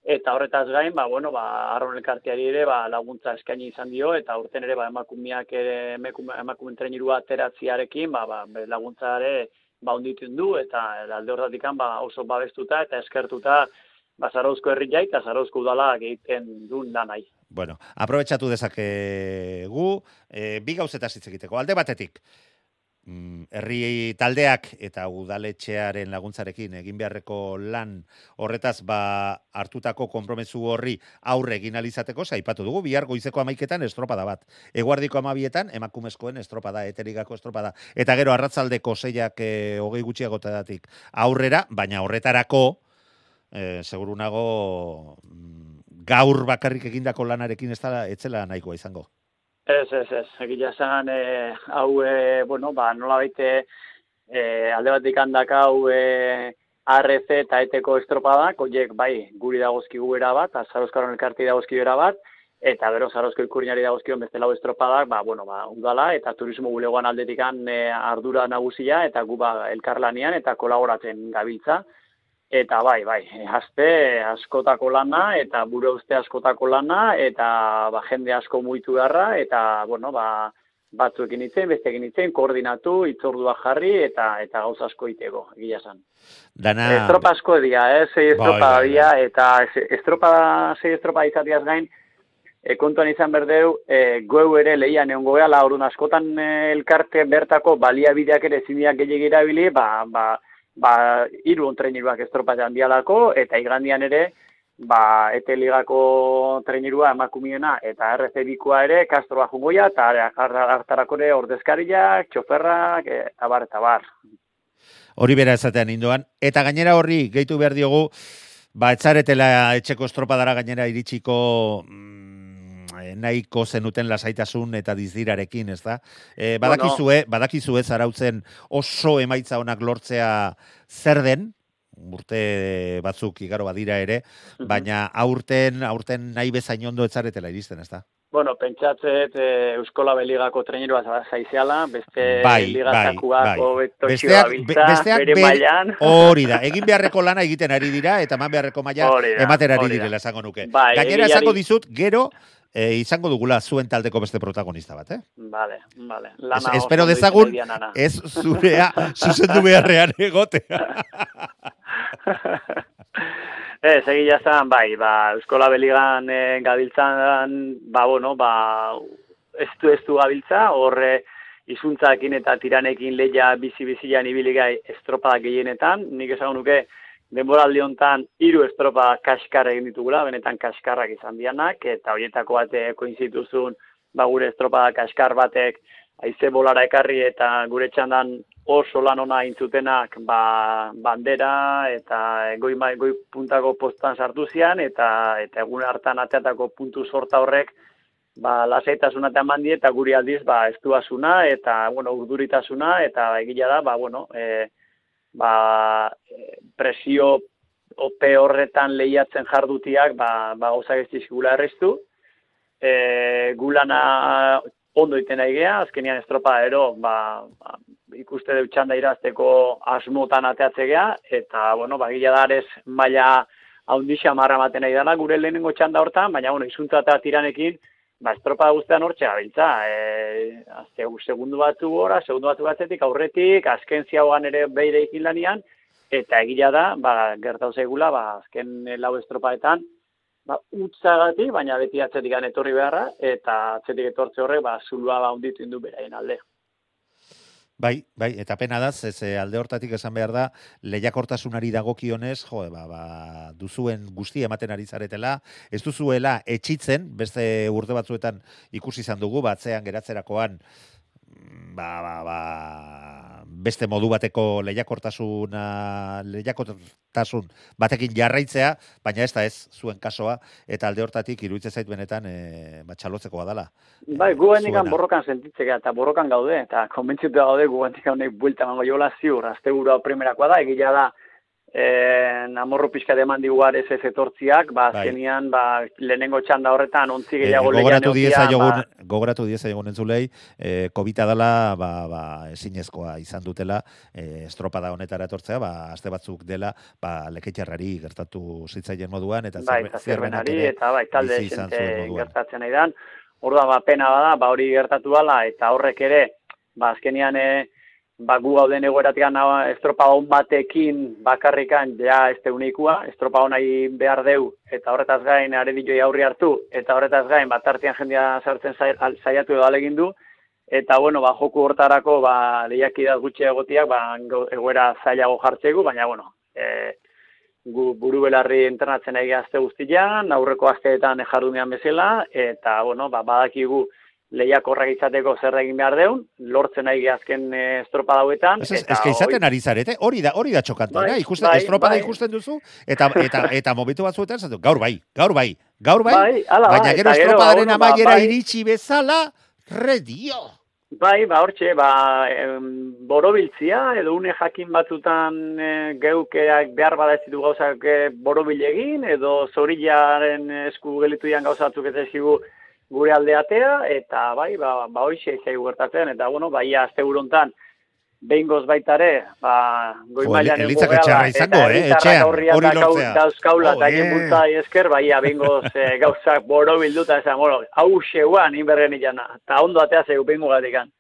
Eta horretaz gain, ba, bueno, ba, arron elkarteari ere, ba, laguntza eskaini izan dio, eta urten ere, ba, emakumeak ere, emakume, emakumeen trenirua ateratziarekin, ba, ba, laguntza ere, ba, ondituen du, eta alde horretatik ba, oso babestuta eta eskertuta, ba, Zarauzko herriak eta Zarauzko udalak egiten duen lanai. Bueno, aprobetxatu dezakegu, e, bi gauzetaz hitz egiteko. Alde batetik, mm, herri taldeak eta udaletxearen laguntzarekin egin beharreko lan horretaz ba hartutako konpromesu horri aurre egin alizateko saipatu dugu bihar goizeko amaiketan estropada bat. Eguardiko amabietan emakumezkoen estropada, eterigako estropada. Eta gero arratzaldeko zeiak e, hogei gutxiagotatik aurrera, baina horretarako e, seguru nago mm, gaur bakarrik egindako lanarekin ez da etzela nahikoa izango. Ez, ez, ez. Egia esan, e, hau, e, bueno, ba, nola baite, e, alde batik handak hau e, ARC eta eteko estropadak, horiek, bai, guri dagozkigu era bat, eta Zarauzkaron elkarti dagozkigu era bat, eta bero Zarauzko ikurriñari dagozkion beste lau estropadak, ba, bueno, ba, udala, eta turismo bulegoan aldetikan e, ardura nagusia, eta gu ba, elkarlanian, eta kolaboratzen gabiltza. Eta bai, bai, aste askotako lana, eta bure uste askotako lana, eta ba, jende asko muitu beharra, eta, bueno, ba, batzuekin itzen, besteekin itzen, koordinatu, itzordua jarri, eta eta gauza asko iteko, egia esan. Dana Estropa asko dira, eh? sei Bai, estropa bai, dira, eta se- estropa, sei estropa izatiaz gain, e, kontuan izan berdeu, e, goeu ere lehian egon goeala, orduan askotan e, elkarte bertako baliabideak ere ziniak gehiagir erabili, ba, ba, ba, hiru ontreniruak estropa jandialako, eta igandian ere, ba, ete ligako trenirua emakumiena eta RC bikoa ere, kastroa jungoia, eta har- hartarako ere ordezkariak, txoferrak, e, abar, eta bar. Hori bera esatean indoan. Eta gainera horri, gehitu behar diogu, ba, etzaretela etxeko estropadara gainera iritsiko mm, nahiko zenuten lasaitasun eta dizdirarekin, ez da? E, badakizue, badakizue zarautzen oso emaitza honak lortzea zer den, urte batzuk igaro badira ere, baina aurten, aurten nahi bezain ondo etzaretela iristen, ez da? Bueno, pentsatzet e, Euskola Beligako trainerua zaiziala, beste bai, ligazakuak bai, bai. Besteak, gabiltza, besteak bere mailan. Hori da, egin beharreko lana egiten ari dira, eta eman beharreko maila ematen ari direla esango nuke. Bai, Gainera esango dizut, gero, e, izango dugula zuen taldeko beste protagonista bat, eh? Vale, vale. Es, Lana oso espero dezagun, ez zurea, zuzendu beharrean egotea. Ez, egia zan, bai, ba, Euskola Beligan e, gabiltzan, ba, bueno, ba, ez du ez du gabiltza, horre izuntzakin eta tiranekin leia bizi-bizian ibili gai estropada gehienetan, nik esango nuke, denboraldi hontan hiru estropa kaskar egin ditugula, benetan kaskarrak izan dianak, eta horietako bate koinzituzun, ba, gure estropada kaskar batek haize bolara ekarri eta gure txandan oso lan ona intzutenak ba, bandera eta goi, goi puntako postan sartu zian eta eta egun hartan ateatako puntu sorta horrek ba, lasaitasuna eta eman eta guri aldiz ba, estuasuna eta bueno, urduritasuna eta egila da ba, bueno, e, ba, presio ope horretan lehiatzen jardutiak ba, ba, gauzak ez dizkigula erreztu e, gulana ondo iten nahi gea, azkenian estropa ero, ba, ba, ikuste dut txanda irazteko asmotan ateatze gea, eta, bueno, ba, gila da arez maila haundixa marra maten nahi dela gure lehenengo txanda hortan, baina, bueno, izuntza eta tiranekin, ba, estropa guztean hortxe gabiltza. E, azte, segundu batu gora, segundu batu batzetik, aurretik, azken ziagoan ere beire ikin lanian, eta egila da, ba, gertau zaigula, ba, azken lau estropaetan, ba, utzagatik, baina beti atzetik etorri beharra, eta atzetik etortze horrek, ba, zulua ba, unditu indu beraien alde. Bai, bai, eta pena da, ez alde hortatik esan behar da, lehiakortasunari dagokionez, jo, ba, ba, duzuen guzti ematen ari zaretela, ez duzuela etxitzen, beste urte batzuetan ikusi izan dugu, batzean geratzerakoan, mm, ba, ba, ba, beste modu bateko lehiakortasuna, lehiakortasun batekin jarraitzea, baina ez da ez zuen kasoa, eta alde hortatik iruditzen zait benetan e, batxalotzekoa dela. Bai, gu hendikan zuena. borrokan sentitzea eta borrokan gaude, eta konbentzitu gaude gu hendikan honek buelta mango jola ziur, azte burua primerakoa da, egila da, eh, amorro pixka deman digu arez ez etortziak, ba, Bai. azkenian, ba, lehenengo txanda horretan ontzi Eh, gehiago lehian gogoratu dieza jogun, ba, gogoratu dieza jogun entzulei, eh, COVID-a dela, ba, ba, ezinezkoa izan dutela, eh, estropada honetara etortzea, ba, aste batzuk dela, ba, leketxarrari gertatu zitzaien moduan, eta bai, zerbenari, eta bai, talde moduan. gertatzen nahi dan. Orduan, ba, pena bada, ba, hori gertatu dala, eta horrek ere, ba, azkenian, e, ba, gu gauden egoeratik estropa hon batekin bakarrikan, ja, ez teunikua, estropa honai behar deu, eta horretaz gain, aredioi aurri hartu, eta horretaz gain, bat tartean jendea sartzen saiatu edo alegin du, eta, bueno, ba, joku hortarako, ba, lehiakidaz gutxi egotiak, ba, go- egoera zailago jartzegu, baina, bueno, e, gu buru belarri entrenatzen egia azte guztian, aurreko asteetan jardunean bezala, eta, bueno, ba, badakigu lehiakorrak izateko zer egin behar deun, lortzen nahi azken eh, estropa dauetan. Ez, que izaten ari zarete, hori da, hori da txokantena, Bai, ikusten, bai, estropada bai. ikusten duzu, eta, eta, eta momentu batzuetan, zatu, gaur bai, gaur bai, gaur bai, Bai, hala, baina bai, gero eta estropadaren ba, amaiera bai. iritsi bezala, redio. Bai, ba, hortxe, ba, em, borobiltzia, edo une jakin batzutan e, geukeak behar bada ez ditu gauzak e, borobil egin, edo zorilaren esku gelitu dian gauza batzuk ez ezkigu gure aldeatea, eta bai, ba, ba hoxe zaigu gertatzen, eta bueno, bai, azte burontan, behingoz baitare, ba, goi mailan Elitzak etxarra izango, eh, etxean, hori lortzea. dauzkaula, haien Joder. bultza esker, bai, behingoz e, gauzak borobilduta, esan, bueno, hau xeuan, inberren ikana, eta ondo atea zeu behingo gatikan.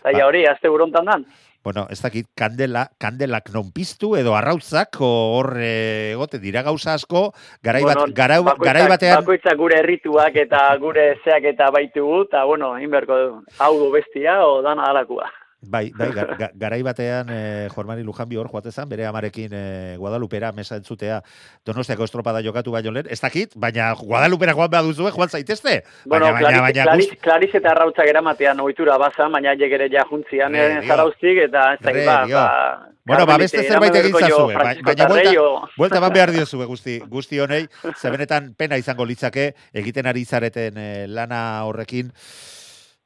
Eta Ba. hori, azte burontan dan. Bueno, ez dakit, kandela, kandelak non piztu edo arrautzak o hor eh, egote dira gauza asko, garai, bat, Bueno, garai, bakoitzak- garai batean, Bakoitzak gure errituak eta gure zeak eta baitugu, eta bueno, inberko du, hau du bestia, o dana dalakua. Bai, bai, gar, ga- garai batean e, Jormani Lujanbi hor joatezan, bere amarekin e, Guadalupera mesa entzutea Donostiako estropada jokatu baino lehen. Ez dakit, baina Guadalupera joan behar duzue, joan zaitezte. Bueno, baina, baina, baina, Clarice, gust- Clarice eta Arrautzak eramatean ohitura baza, baina jegere ja juntzian Re, eh, dio. zarauztik eta ez dakit ba, dio. ba, Bueno, ba, beste zerbait egin zazue, ba- baina buelta, buelta bat behar diozue guzti, guzti honei, ze benetan pena izango litzake, egiten ari zareten eh, lana horrekin,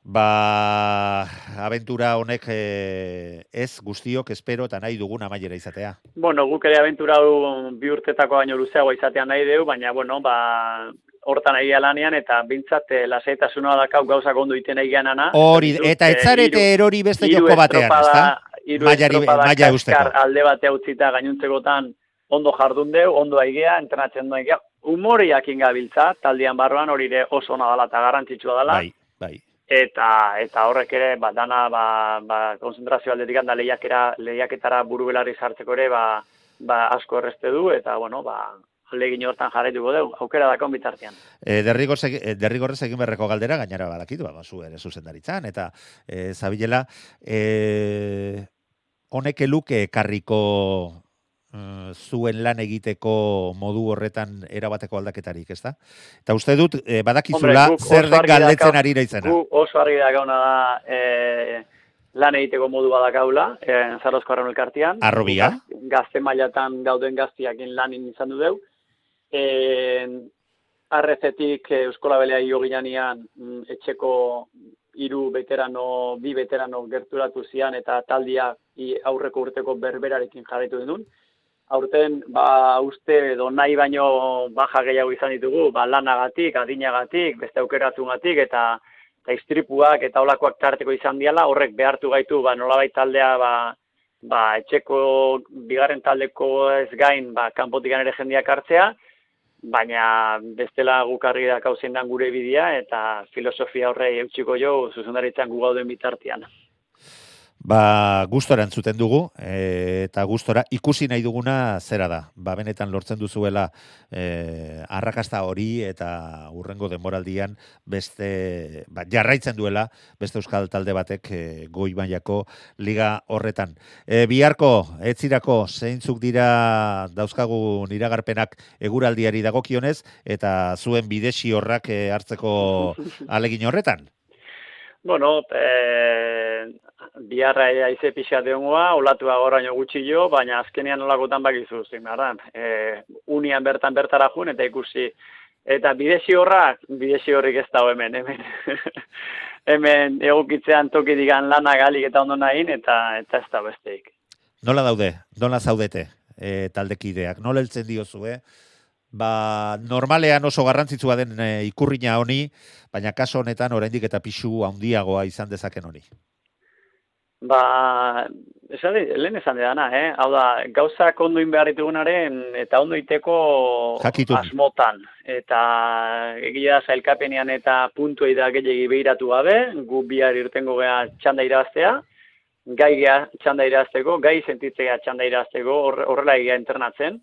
ba, aventura honek eh, ez guztiok espero eta nahi dugun amaiera izatea. Bueno, guk ere abentura hau bi urtetako baino luzeago izatean nahi deu, baina, bueno, ba, hortan egia lanean, eta bintzat eh, lasaitasuna dakau gauzak ondo iten egianana. Hori, eta ez zarete erori beste joko batean, ezta? Hiru maila kaskar alde batea utzita gainuntzekotan ondo jardun deu, ondo aigea, entrenatzen doa aigea. Humoriak ingabiltza, taldean barruan hori ere oso ona dela eta garrantzitsua dela. Bai, bai. Eta eta horrek ere ba dana ba, ba konzentrazio aldetik da lehiakera lehiaketara buru belarri sartzeko ere ba, ba asko erreste du eta bueno ba alegin hortan jarraituko dugu aukera dakon bitartean. E, eh, derrigorrez egin berreko galdera, gainera badakit, ba, zu ere zuzendaritzan, eta e, zabilela, e, honek eluke ekarriko eh, zuen lan egiteko modu horretan erabateko aldaketarik, ezta? Eta uste dut, e, badakizula Hombre, zer den galdetzen ari naizena. Gu oso argi dakauna da e, lan egiteko modu badakaula, e, Zarozko Arraun elkartean. Arrobia. Gaz- Gazte mailatan gauden gaztiakin lanin izan du deu. E, arrezetik e, Euskola Belea jo ginean mm, etxeko hiru veterano, bi veterano gerturatu zian eta taldia aurreko urteko berberarekin jarraitu genuen. Aurten, ba, uste edo nahi baino baja gehiago izan ditugu, ba, lanagatik, adinagatik, beste aukeratugatik, eta eta istripuak eta olakoak tarteko izan diala, horrek behartu gaitu, ba, nolabait taldea, ba, ba, etxeko bigarren taldeko ez gain, ba, kanpotik ere jendeak hartzea, baina bestela guk argi dakau zein dan gure bidea, eta filosofia horrei eutxiko jo, zuzendaritzan gu gauden bitartean. Ba, gustora entzuten dugu, e, eta gustora ikusi nahi duguna zera da. Ba, benetan lortzen duzuela e, arrakasta hori eta urrengo denboraldian beste, ba, jarraitzen duela beste euskal talde batek e, goi mailako liga horretan. E, biharko, etzirako, zeintzuk dira dauzkagun iragarpenak eguraldiari dagokionez, eta zuen bidesi horrak e, hartzeko alegin horretan. Bueno, e, biharra aize pixa deungoa, olatua goraino gutxi jo, baina azkenean olakotan bakizu, zimarran. E, unian bertan bertara jun, eta ikusi. Eta bidesi horrak, bidesi horrik ez dago hemen, hemen. hemen egokitzean toki digan lana galik eta ondo nahin, eta, eta ez da besteik. Nola daude, nola zaudete e, taldekideak, nola heltzen diozue, ba, normalean oso garrantzitsua den e, ikurrina honi, baina kaso honetan oraindik eta pixu handiagoa izan dezaken honi. Ba, esan, lehen esan dena, eh? Hau da, gauzak ondo behar ditugunaren eta ondo iteko Jakitun. asmotan. Eta egia da zailkapenean eta puntuei da gehiagi behiratu gabe, gu bihar irtengo gea txanda irabaztea, gai gea txanda irabazteko, gai sentitzea txanda irabazteko, horre- horrela egia entrenatzen,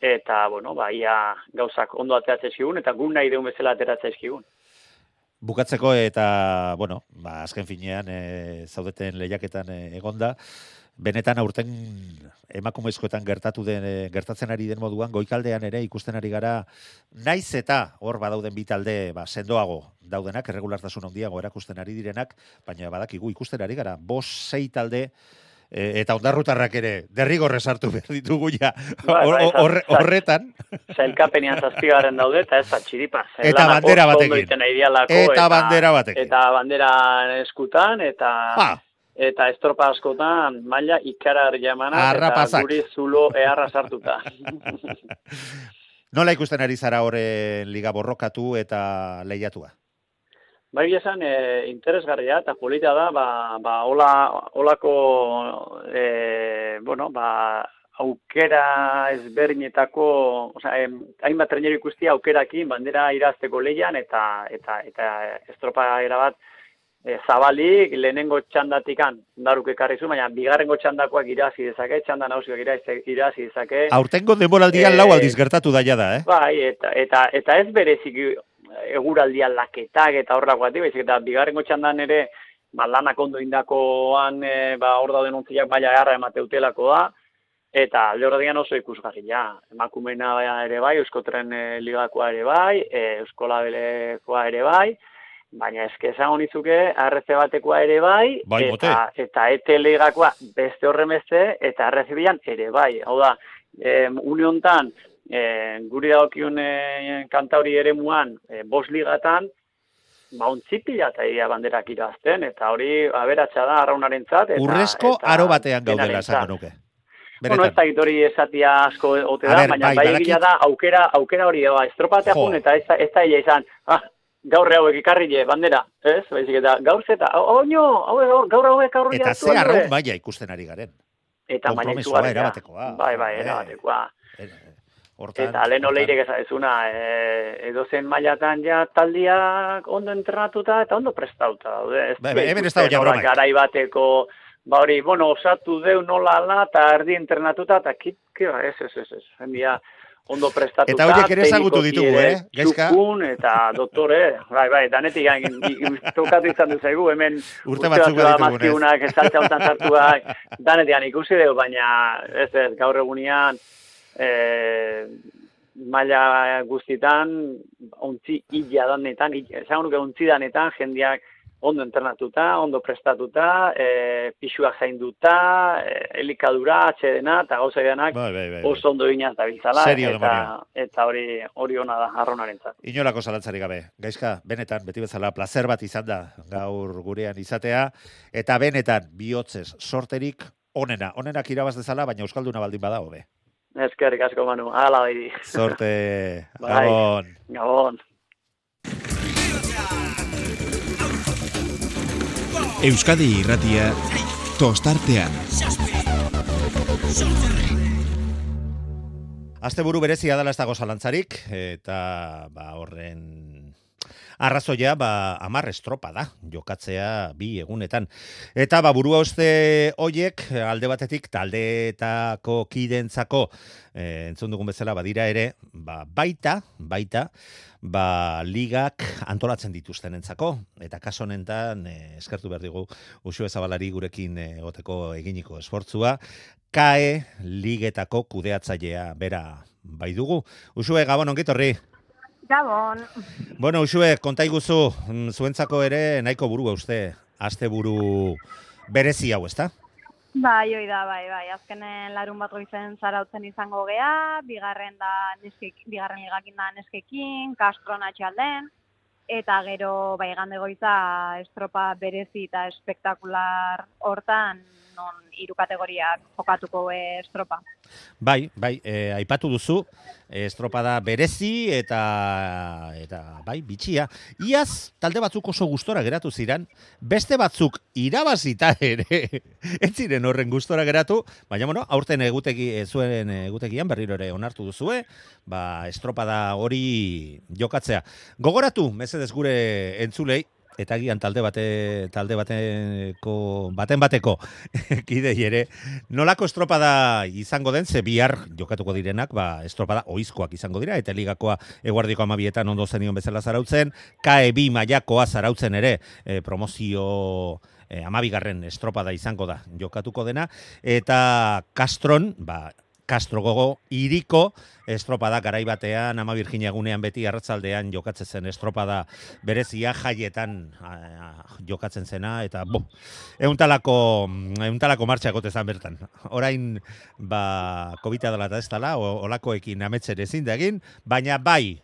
eta, bueno, ba, ia gauzak ondo ateratzen eskigun, eta gu nahi deun bezala ateratzen eskigun. Bukatzeko eta, bueno, ba, azken finean e, zaudeten lehiaketan e, egonda, benetan aurten emakumezkoetan gertatu den, e, gertatzen ari den moduan, goikaldean ere ikusten ari gara, naiz eta hor badauden bi talde ba, sendoago daudenak, erregulartasun handiago erakusten ari direnak, baina badakigu ikusten ari gara, bos sei talde, eta ondarrutarrak ere derrigorrez hartu behar ditugu ja Bai, bai, horre- zai- horretan. Zailkapenean zazpigaren daude, eta ez atxiripa. Eta bandera batekin. Eta, Eta bandera batekin. Eta bandera eskutan, eta Ah. eta estropa askotan, maila ikarar jamana, eta guri zulo eharra sartuta. Nola ikusten ari zara horren liga borrokatu eta lehiatua? Bai esan, e, interesgarria eta polita da, ba, ba hola, holako, e, bueno, ba, aukera ezberdinetako, osea, em, hainbat traineru ikusti aukerakin bandera irazteko leian eta eta eta estropa erabat e, zabalik lehenengo txandatikan daruk ekarri zu, baina bigarrengo txandakoak irazi dezake, txanda nagusiak irazi, dezake. Aurtengo denboraldian Eh, lau aldiz gertatu daia da, eh? Bai, eta, eta, eta ez berezik eguraldi aldaketak eta horrako bati, baizik eta bigarrengo txandan ere ba, lanak ondo indakoan, e, ba, hor dauden ontziak baina garra emateutelako da, eta alde horredian oso ikusgarria. Emakumena ere bai, Euskotren e, ligakoa ere bai, e, Euskola belekoa ere bai, baina eske esan honizuke, arreze batekoa ere bai, Bai, eta, eta ete ligakoa beste horren beste, eta bilan ere bai. Hau da, e, uniontan, e, guri dagokion e, kantauri ere muan, e, bos ligatan, ba, ontzipila eta ia banderak irazten, eta hori aberatsa da arraunaren zat. Eta, Urrezko eta aro batean gaudela esango nuke. Bueno, ez da hori esatia asko ote da, baina bai, bai, da aukera, aukera hori ba, estropatea Jo. jun, eta ez da, ez da izan, ah, gaur hauek ikarrile, bandera, ez? Baizik eta gaur zeta, oino, hauek gaur, gaur hauek aurri Eta ze arraun maila ikusten ari garen. Eta konpromisoa izugarria. Bai, bai, Eh, erabatekoa. Hortan, Eta lehen oleirek ezagezuna, e, edozen mailatan ja taldiak ondo entrenatuta eta ondo prestauta daude. Ez bai, hemen ez dago ja. Garai bateko, ba hori, bueno, osatu deu nola ala, eta erdi entrenatuta, eta kit, kira, ez, ez, ez, ez. Jendia ondo prestatuta. Eta horiek ere ezagutu ditugu, eh, Gaizka? txukun, eta doktore, bai, bai, danetik gain, tokatu izan du zaigu, hemen Urte batzuk baditugunez. mazkiunak, saltza honetan sartuak, danetik ikusi dugu, baina ez ez, gaur egunean, e, maila guztitan, ontzi hila danetan, esan nuke ontzi danetan, jendeak ondo entrenatuta, ondo prestatuta, e, pixuak zainduta, e, elikadura, atxedena, eta gauza denak Bai, bai, bai. oso ondo ginaz da biltzala, Serio, eta, eta hori hori ona da, arronaren Inolako zalantzari gabe. Gaizka, benetan, beti bezala, placer bat izan da gaur gurean izatea, eta benetan, bihotzez, sorterik onena. Onenak irabaz dezala, baina Euskalduna baldin bada hobe. Eskerrik asko, Manu, ala baidi. Bai. Gabon. Gabon. Euskadi irratia tostartean. Asteburu berezia dela ez dago zalantzarik, eta ba, horren arrazoia ba, amar estropa da, jokatzea bi egunetan. Eta ba, burua uste hoiek alde batetik taldeetako kidentzako eh, entzun dugun bezala badira ere, ba, baita, baita, ba, ligak antolatzen dituztenentzako eta kaso honetan eh, eskertu behar digu Uxue Zabalari gurekin eh, egoteko eginiko esfortzua KAE ligetako kudeatzailea bera bai dugu. Uxue, gabon ongitorri. Gabon. Bueno, Uxue, konta iguzu, mm, zuentzako ere nahiko burua uste, aste buru berezi hau, ezta? Bai, oi da, bai, bai. Azkenen larun bat goizen zarautzen izango gea, bigarren da neskek, bigarren ligakin da neskekin, kastron atxalden, eta gero, bai, gande goiza estropa berezi eta espektakular hortan, non hiru kategoriak jokatuko estropa. Bai, bai, e, aipatu duzu, e, estropada berezi eta eta bai, bitxia. Iaz, talde batzuk oso gustora geratu ziran, beste batzuk irabazita ere, ez ziren horren gustora geratu, baina, bueno, aurten egutegi, e, zuen egutegian berriro ere onartu duzue, ba, estropada hori jokatzea. Gogoratu, mesedez gure entzulei, eta gian talde bate talde bateko baten bateko kidei ere nolako estropada izango den? Ze bihar jokatuko direnak ba estropada oizkoak izango dira eta ligakoa eguardiko amabietan ondo zenion bezala zarautzen KE bi mailakoa zarautzen ere e, promozio e, amabigarren estropada izango da jokatuko dena. Eta Castron ba Castro gogo iriko estropada garai batean ama Virginia gunean beti arratsaldean jokatzen zen estropada berezia jaietan jokatzen zena eta bo euntalako euntalako martxa egote zan bertan. Orain ba Covida dela eta ez dela olakoekin ametzen ezin da egin, baina bai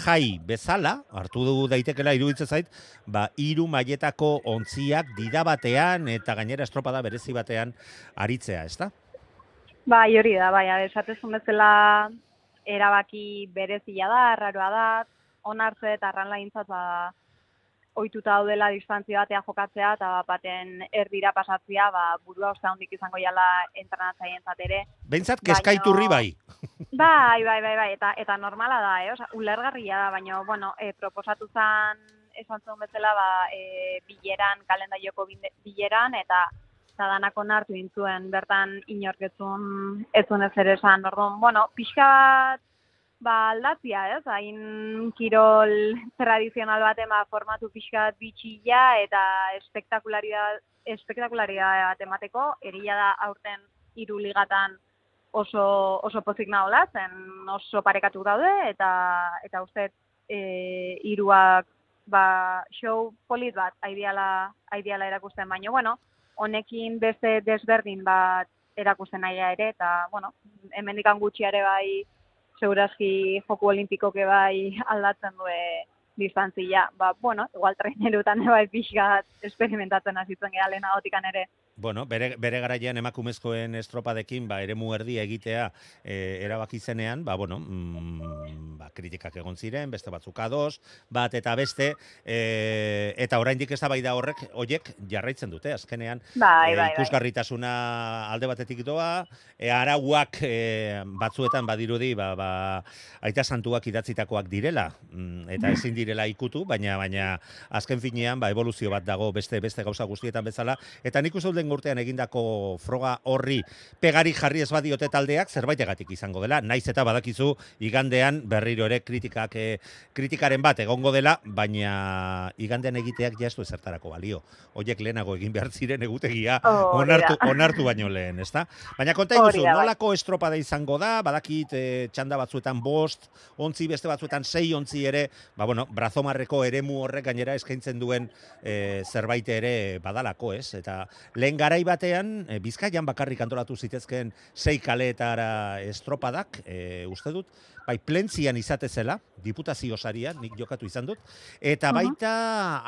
jai bezala, hartu dugu daitekela iruditzen zait, ba, hiru mailetako ontziak dida batean eta gainera estropada berezi batean aritzea, ezta? Bai, hori da, bai, esatezun bezala erabaki berezia da, arraroa da, onartze eta arranlaintzat ba, ohituta daudela distantzia batea jokatzea eta baten erdira pasatzea, ba, burua oste handik izango jala entrenatzaientzat ere. Beintzat kezkaiturri bai. Bai, bai, bai, bai, eta eta normala da, eh? Osea, ulergarria da, baina bueno, e, proposatu zan esan zuen bezala, ba, e, bileran, kalendaioko bileran eta eta danak onartu intzuen bertan inork etzun ez ere esan. Orduan, bueno, pixka bat ba, aldatzia, ez? Hain kirol tradizional baten ba, formatu pixkat bitxilla eta espektakularia espektakularia bat emateko, egia da aurten hiru ligatan oso oso pozik nagola, zen oso parekatu daude eta eta uste eh hiruak ba show polit bat aidiala aidiala erakusten baino bueno, honekin beste desberdin bat erakusten naia ere eta bueno, hemendikan gutxi ere bai segurazki joku olimpikoke bai aldatzen du distantzia. Ba, bueno, igual trainerutan bai pixkat experimentatzen hasitzen gara lehenagotikan ere. Bueno, bere, bere garaian emakumezkoen estropadekin, ba, eremu erdi egitea e, erabaki zenean, ba, bueno, mm, ba, kritikak egon ziren, beste batzuk ados, bat eta beste, e, eta oraindik ez da bai da horrek, oiek jarraitzen dute, azkenean, bai, bai, e, ikusgarritasuna alde batetik doa, e, arauak e, batzuetan badirudi, ba, ba, aita santuak idatzitakoak direla, mm, eta ezin direla ikutu, baina baina azken finean, ba, evoluzio bat dago beste beste gauza guztietan bezala, eta nik uste lehen urtean egindako froga horri pegari jarri ez badiote taldeak zerbaitegatik izango dela. Naiz eta badakizu igandean berriro ere kritikak eh, kritikaren bat egongo dela, baina igandean egiteak ja ez du ezertarako balio. Hoiek lehenago egin behar ziren egutegia Hori onartu da. onartu baino lehen, ezta? Baina konta iguzu, da, bai. nolako estropada izango da, badakit eh, txanda batzuetan bost, ontzi beste batzuetan sei ontzi ere, ba bueno, brazomarreko eremu horrek gainera eskaintzen duen eh, zerbait ere badalako, ez? Eta lehen garai batean, e, Bizkaian bakarrik antolatu zitezkeen sei kaleetara estropadak, e, uste dut, bai plentzian izate zela, diputazio saria, nik jokatu izan dut, eta baita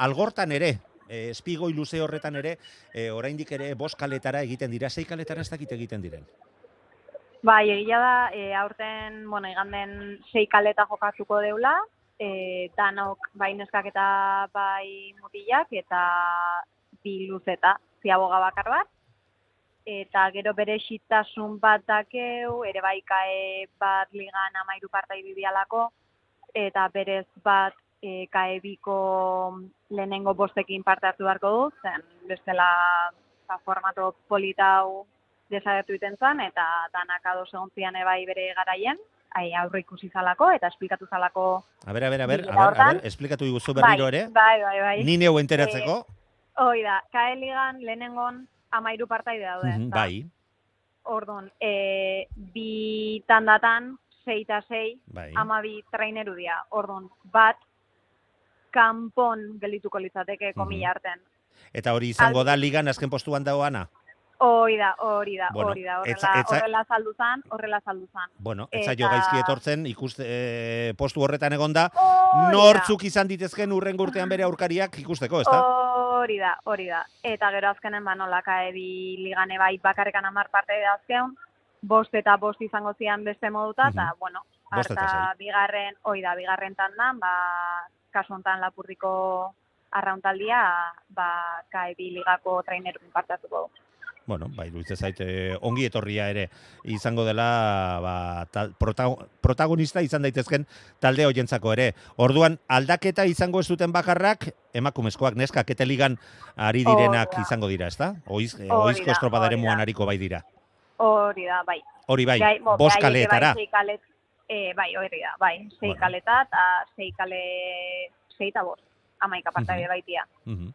algortan ere, e, espigoi luze horretan ere, e, oraindik ere bost kaletara egiten dira, sei kaletara ez dakit egiten diren. Bai, egia da, e, aurten, bueno, iganden sei kaleta jokatuko deula, e, danok bai neskak eta bai mutilak, eta bi luzeta, ziaboga bakar bat, eta gero bere xitasun bat dakeu, ere bai kae bat ligan amairu partai bibialako, eta berez bat e, kae biko lehenengo bostekin parte hartu beharko du, zen bestela ba, formato politau desagertu iten zen, eta danak ados egon zian ebai bere garaien, ai, aurre ikusi zalako, eta esplikatu zalako A ber, a ber, a ber, a ber, a ber, esplikatu iguzu berriro ere, Bai, bai, bai. ni neu enteratzeko, Hoi da, kae ligan lehenengon amairu partaide daude. Mhm, ezta? bai, Ordon, e, bi tandatan, sei eta sei, bai. ama bi traineru dira. Ordon, bat, kanpon geldituko litzateke Mhm. komila arten. Eta hori izango da ligan azken postuan dagoana? Hori da, hori da, Bueno, hori da. Horrela, etza- etza- horrela saldu zan, horrela saldu zan. Bueno, ez Eta- zaio gaizki etortzen, ikuste, e, postu horretan egonda, da. nortzuk izan ditezken urren urtean bere aurkariak ikusteko, ezta? Hori da, hori da. Eta gero azkenen ba nola kaebi ligane bai bakarrekan amar parte da azkeun, bost eta bost izango zian beste moduta, eta, Mhm. bueno, Bost eta harta bigarren, hoi da, bigarren tandan, ba, kasu hontan lapurdiko arrauntaldia, ba, kaebi ligako trainerun parte hartuko du. Bueno, bai, iruditzen zait, eh, ongi etorria ere izango dela ba, tal, protago- protagonista izan daitezken talde hoientzako ere. Orduan, aldaketa izango ez duten bakarrak, emakumezkoak, neskak eta ligan ari direnak izango dira, ezta? Oiz, eh, oizko da, estropadaren hori da. muan hariko bai dira. Hori da, bai. Hori bai, bo, bost beraiek kaleetara. Bai, kalet, e, bai, hori da, bai. Sei Bueno. kaleta eta sei kale, sei eta bost. Amaika partaide Mhm. baitia. Mhm.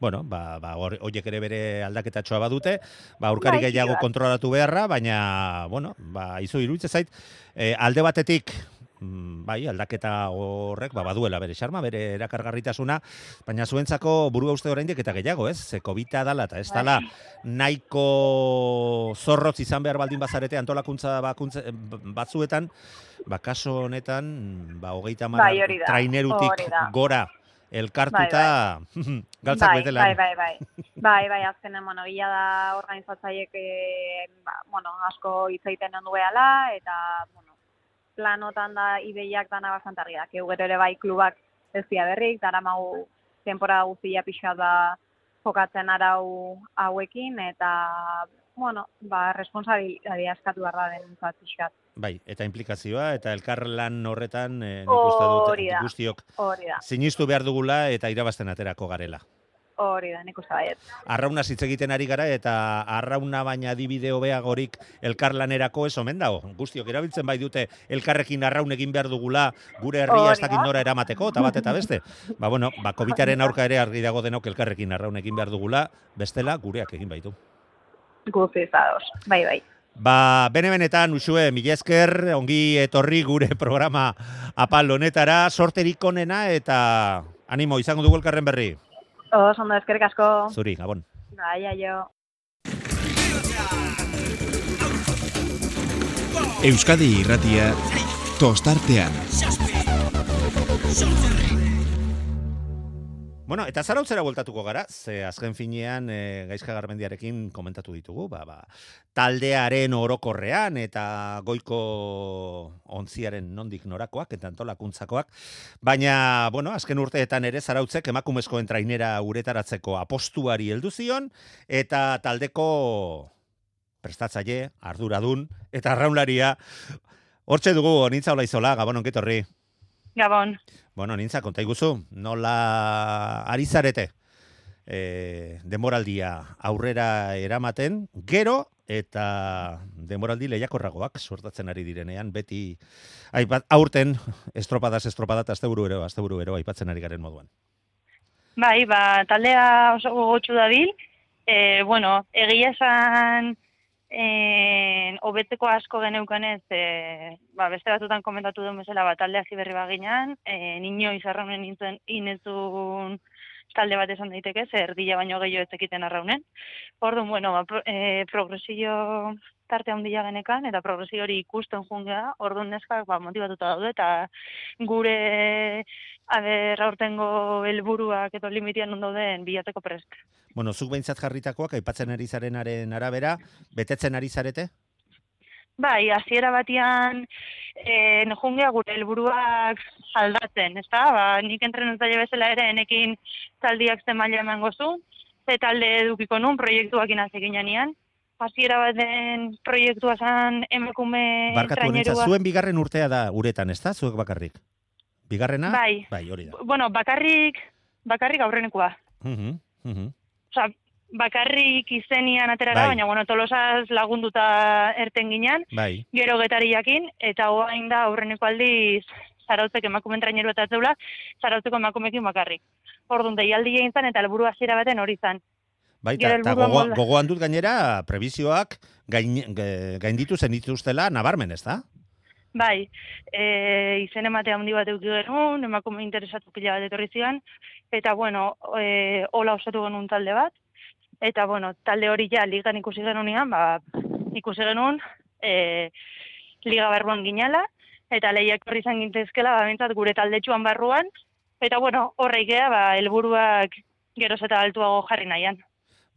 Bueno, ba, ba, hor- horiek ere bere aldaketatxoa badute, ba, aurkari Bai, gehiago bai. kontrolatu beharra, baina, bueno, ba, izu iruditzen zait, eh, alde batetik, mm, bai, aldaketa horrek, ba, baduela bere xarma, bere erakargarritasuna, baina zuentzako burua uste oraindik eta gehiago, ez? Ze COVID-a dala, eta ez dala nahiko zorrotz izan behar baldin bazarete antolakuntza bakuntza, batzuetan, ba, kaso honetan, ba, hogeita hamar Bai, hori da, trainerutik gora elkartuta galtzak bai, bete bai, lan. bai, bai. Bai, bai, azkenen, bueno, gila da organizatzaiek, e, ba, bueno, asko hitz egiten ondu behala, eta, bueno, planotan da ideiak dana bastante argiak. Egu gero ere bai klubak ez dira berrik, dara magu temporada guztia pixka da jokatzen arau hauekin, eta, bueno, ba, responsabilitatea eskatu behar da den pixkat. Bai, eta implikazioa eta elkarlan horretan eh, nik uste dut guztiok sinistu behar dugula eta irabazten aterako garela. Hori da, nik uste baiet. Arrauna hitz egiten ari gara eta arrauna baina adibide hobeagorik elkarlanerako ez omen dago. Guztiok erabiltzen bai dute elkarrekin arraun egin behar dugula gure herria ez dakit nora eramateko eta bat eta beste. Ba bueno, ba Covidaren aurka ere argi dago denok elkarrekin arraun egin behar dugula, bestela gureak egin baitu. Guztiz ados, bai, bai. Ba, bene benetan, usue, mila esker, ongi etorri gure programa apal honetara, sorterik onena eta animo, izango dugu elkarren berri. Oso ondo eskerrik asko. Zuri, gabon. Bai, aio. Euskadi irratia tostartean. Bueno, eta zarautzera bueltatuko gara, ze azken finean e, gaizka garmendiarekin komentatu ditugu, ba, ba, taldearen orokorrean eta goiko ontziaren nondik norakoak eta antolakuntzakoak, baina, bueno, azken urteetan ere zarautzek emakumezkoen trainera uretaratzeko apostuari heldu zion, eta taldeko prestatzaile, arduradun, eta arraunlaria, hortxe dugu, nintza hola izola, gabon onketorri. Gabon. Bueno, nintza, konta iguzu, nola ari zarete e, demoraldia aurrera eramaten, gero eta demoraldi lehiakorragoak sortatzen ari direnean, beti aipat, aurten estropadas estropadat asteburu ero, asteburu ero aipatzen ari garen moduan. Bai, ba, taldea oso gogotsu dabil. E, bueno, egia esan hobetzeko asko geneukanez, e, ba, beste batutan komentatu duen bezala, ba, taldea ziberri baginan, e, nino izarraunen nintzen inezun talde bat esan daiteke, zer dila baino gehiago ez ekiten arraunen. Orduan, bueno, ba, pro, e, progresio tarte handia genekan, eta progresio hori ikusten jungea, orduan neskak ba, motibatuta daude, eta gure aber aurtengo helburuak edo limitian ondo den bilatzeko prest. Bueno, zuk behintzat jarritakoak aipatzen ari zarenaren arabera, betetzen ari zarete? Bai, hasiera batian eh jungea gure helburuak aldatzen, ezta? Ba, nik entrenatzaile bezala ere enekin taldiak zen maila emango zu, ze talde edukiko nun proiektuakin hasi ginean. Hasiera baten proiektua zen emakume Barkatu honetza, zuen bigarren urtea da uretan, ez da? Zuek bakarrik? Bigarrena? Bai. Bai, hori da. Bueno, bakarrik bakarrik aurrenekoa. Mhm, mhm. Osea, bakarrik izenian aterara, Bai. baina bueno, Tolosaz lagunduta erten ginean. Bai. gero getariakin, eta oain da aurreneko aldiz zarautzek emakumen traineru eta zeula, zarautzeko emakumekin bakarrik. Orduan, deialdi egin zen, eta helburu hasiera baten hori zen. Bai, eta gogoa, molda- gogoan dut gainera, prebizioak gain, gainditu zen dituztela nabarmen, ez da? Bai, e, izen emate handi bat eduki genuen, emakume interesatu pila bat etorri zian, eta bueno, e, hola osatu genuen talde bat, eta bueno, talde hori ja ligan ikusi genunean, ba, ikusi genuen, e, liga barruan ginala, eta lehiak horri izan gintezkela, ba, gure taldetxuan barruan, eta bueno, horreikea, ba, helburuak geroz eta altuago jarri nahian.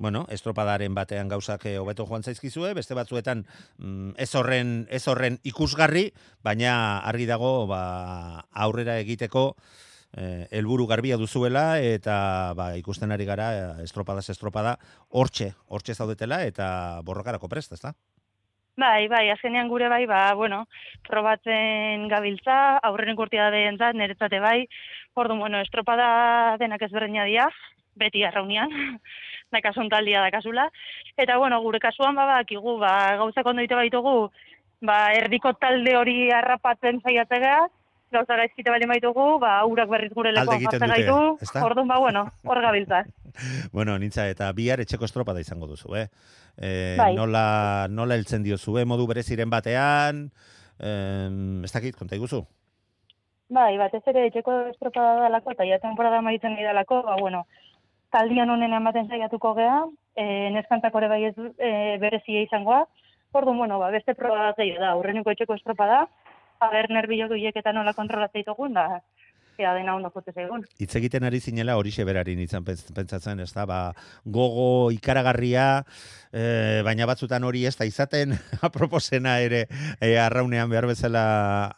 Bueno, estropadaren batean gauzak eh, hobeto joan zaizkizue, beste batzuetan mm, ez horren ez horren ikusgarri, baina argi dago ba, aurrera egiteko eh, helburu garbia duzuela eta ba, ikusten ari gara eh, estropadas estropada hortxe, hortxe zaudetela eta borrokarako prest, ezta? Bai, bai, azkenean gure bai, ba, bueno, probatzen gabiltza, aurrenen urtia da behentzat, niretzate bai, orduan, bueno, estropada denak ezberdina dira, beti arraunian, dakasun taldia dakasula, eta, bueno, gure kasuan, ba, bakigu, ba, gauzak ondo ite baitugu, ba, erdiko talde hori harrapatzen saiatzea, gauza gaizkite bali baitugu, ba, urak berriz gure lekoan jartzen gaitu, orduan, ba, bueno, hor gabiltza. Bueno, nintza eta bihar etxeko estropada izango duzu, eh? E, Bai. nola, nola heltzen diozu, eh? Modu bereziren batean, em, ez dakit, konta iguzu? Bai, batez ere etxeko estropada dalako eta ja temporada amaitzen nahi dalako, ba, bueno, taldian honen ematen saiatuko gea, e, neskantak ere bai ez e, berezia izangoa, orduan, bueno, ba, beste proba bat da, aurreneko etxeko estropada, haber nerbiok horiek eta nola kontrolatzea ditugun, da, ea dena ondo jote zaigun. Hitz egiten ari zinela hori berari nintzen pentsatzen, ez da, ba, gogo ikaragarria, e, baina batzutan hori ez da izaten, aproposena ere e, arraunean behar bezala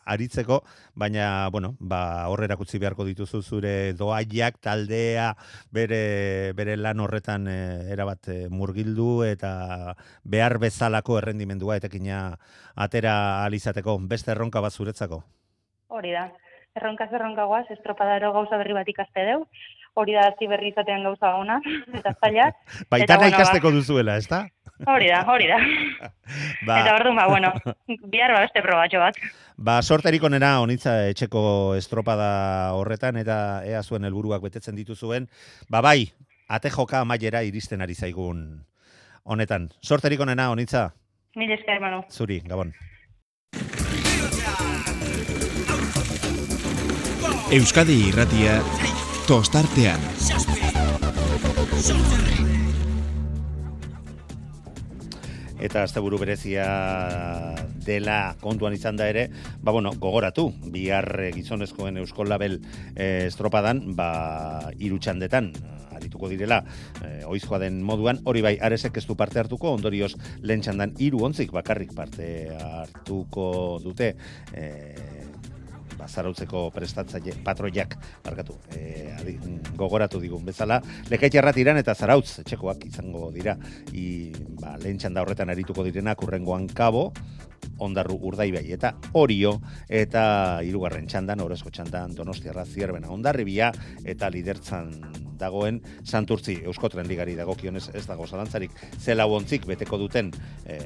aritzeko, baina, bueno, ba, horrera kutzi beharko dituzu zure doaiak, taldea, bere, bere lan horretan e, erabat e, murgildu eta behar bezalako errendimendua etekina atera alizateko, beste erronka bat zuretzako. Hori da. Erronka guaz, estropadaro gauza berri bat ikaste deu. hori da hasi berri izatean gauza ona, eta zaila. Baitana bueno, ikasteko duzuela, ez da? Hori da, hori da. Ba, Eta orduan, ba, bueno, bihar ba beste probatxo bat. ba sorterik onena onitza etxeko estropada horretan eta ea zuen helburuak betetzen dituzuen. Ba bai, ate joka amaiera iristen ari zaigun honetan. Sorterik onena onitza, Mil esker, Manu. zuri, gabon. Euskadi irratia tostartean. eta asteburu berezia dela kontuan izan da ere, ba bueno, gogoratu, bihar gizonezkoen Euskol Label eh, estropadan, ba hiru txandetan arituko direla eh, oizkoa den moduan, hori bai aresek ez du parte hartuko, ondorioz lehen txandan hiru ontzik bakarrik parte hartuko dute eh, ba, zarautzeko prestatzaile patroiak barkatu e, adi, gogoratu digun bezala. Lekaitxarrat iran eta zarautz etxekoak izango dira. I, ba, lehen txanda horretan arituko direnak urrengoan kabo ondarru urdaibai. Eta orio eta hirugarren txandan orezko txandan donostiarra zierbena ondarribia eta lidertzan dagoen santurtzi euskotren ligari dagokionez ez dago zalantzarik. Zela ontzik beteko duten e,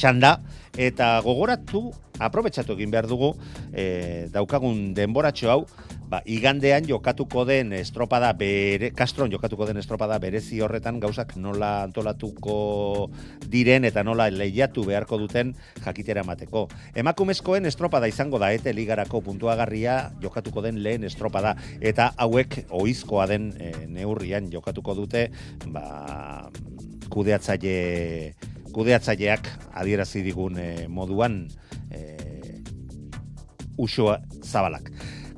txanda eta gogoratu aprobetxatu egin behar dugu e, daukagun denboratxo hau ba, igandean jokatuko den estropada bere, Castron jokatuko den estropada berezi horretan gauzak nola antolatuko diren eta nola lehiatu beharko duten jakitera mateko. Emakumezkoen estropada izango da ete ligarako puntuagarria jokatuko den lehen estropada eta hauek oizkoa den e, neurrian jokatuko dute ba, kudeatzaile kudeatzaileak adierazi digun e, moduan e, usua zabalak.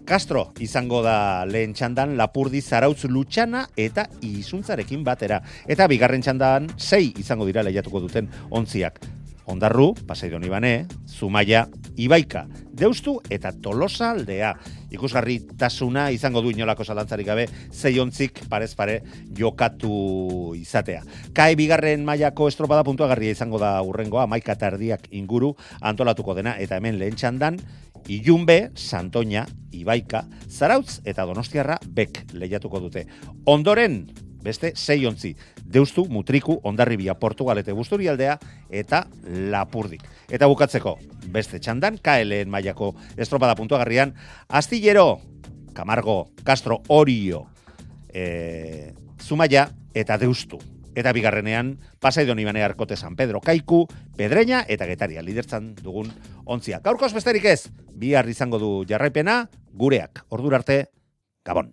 Castro izango da lehen txandan Lapurdi Zarautz Lutxana eta Izuntzarekin batera. Eta bigarren txandan sei izango dira lehiatuko duten ontziak. Ondarru, Pasaidon Ibane, Zumaia, Ibaika, Deustu eta Tolosa aldea. Ikusgarri tasuna izango du inolako zalantzarik gabe, zei ontzik parez pare jokatu izatea. Kae bigarren mailako estropada puntuagarria izango da urrengoa, maika tardiak inguru antolatuko dena, eta hemen lehen txandan, Ilunbe, Santoña, Ibaika, Zarautz eta Donostiarra bek lehiatuko dute. Ondoren, beste sei ontzi. Deustu, Mutriku, Ondarribia, Portugal eta Busturialdea eta Lapurdik. Eta bukatzeko, beste txandan, KLN mailako estropada puntuagarrian, Astillero, Camargo, Castro, Orio, e, Zumaia eta Deustu. Eta bigarrenean, Pasaidon Ibane Arkote San Pedro Kaiku, Pedreña eta Getaria lidertzan dugun ontzia. Gaurkoz besterik ez, bihar izango du jarraipena, gureak. Ordura arte, Gabon.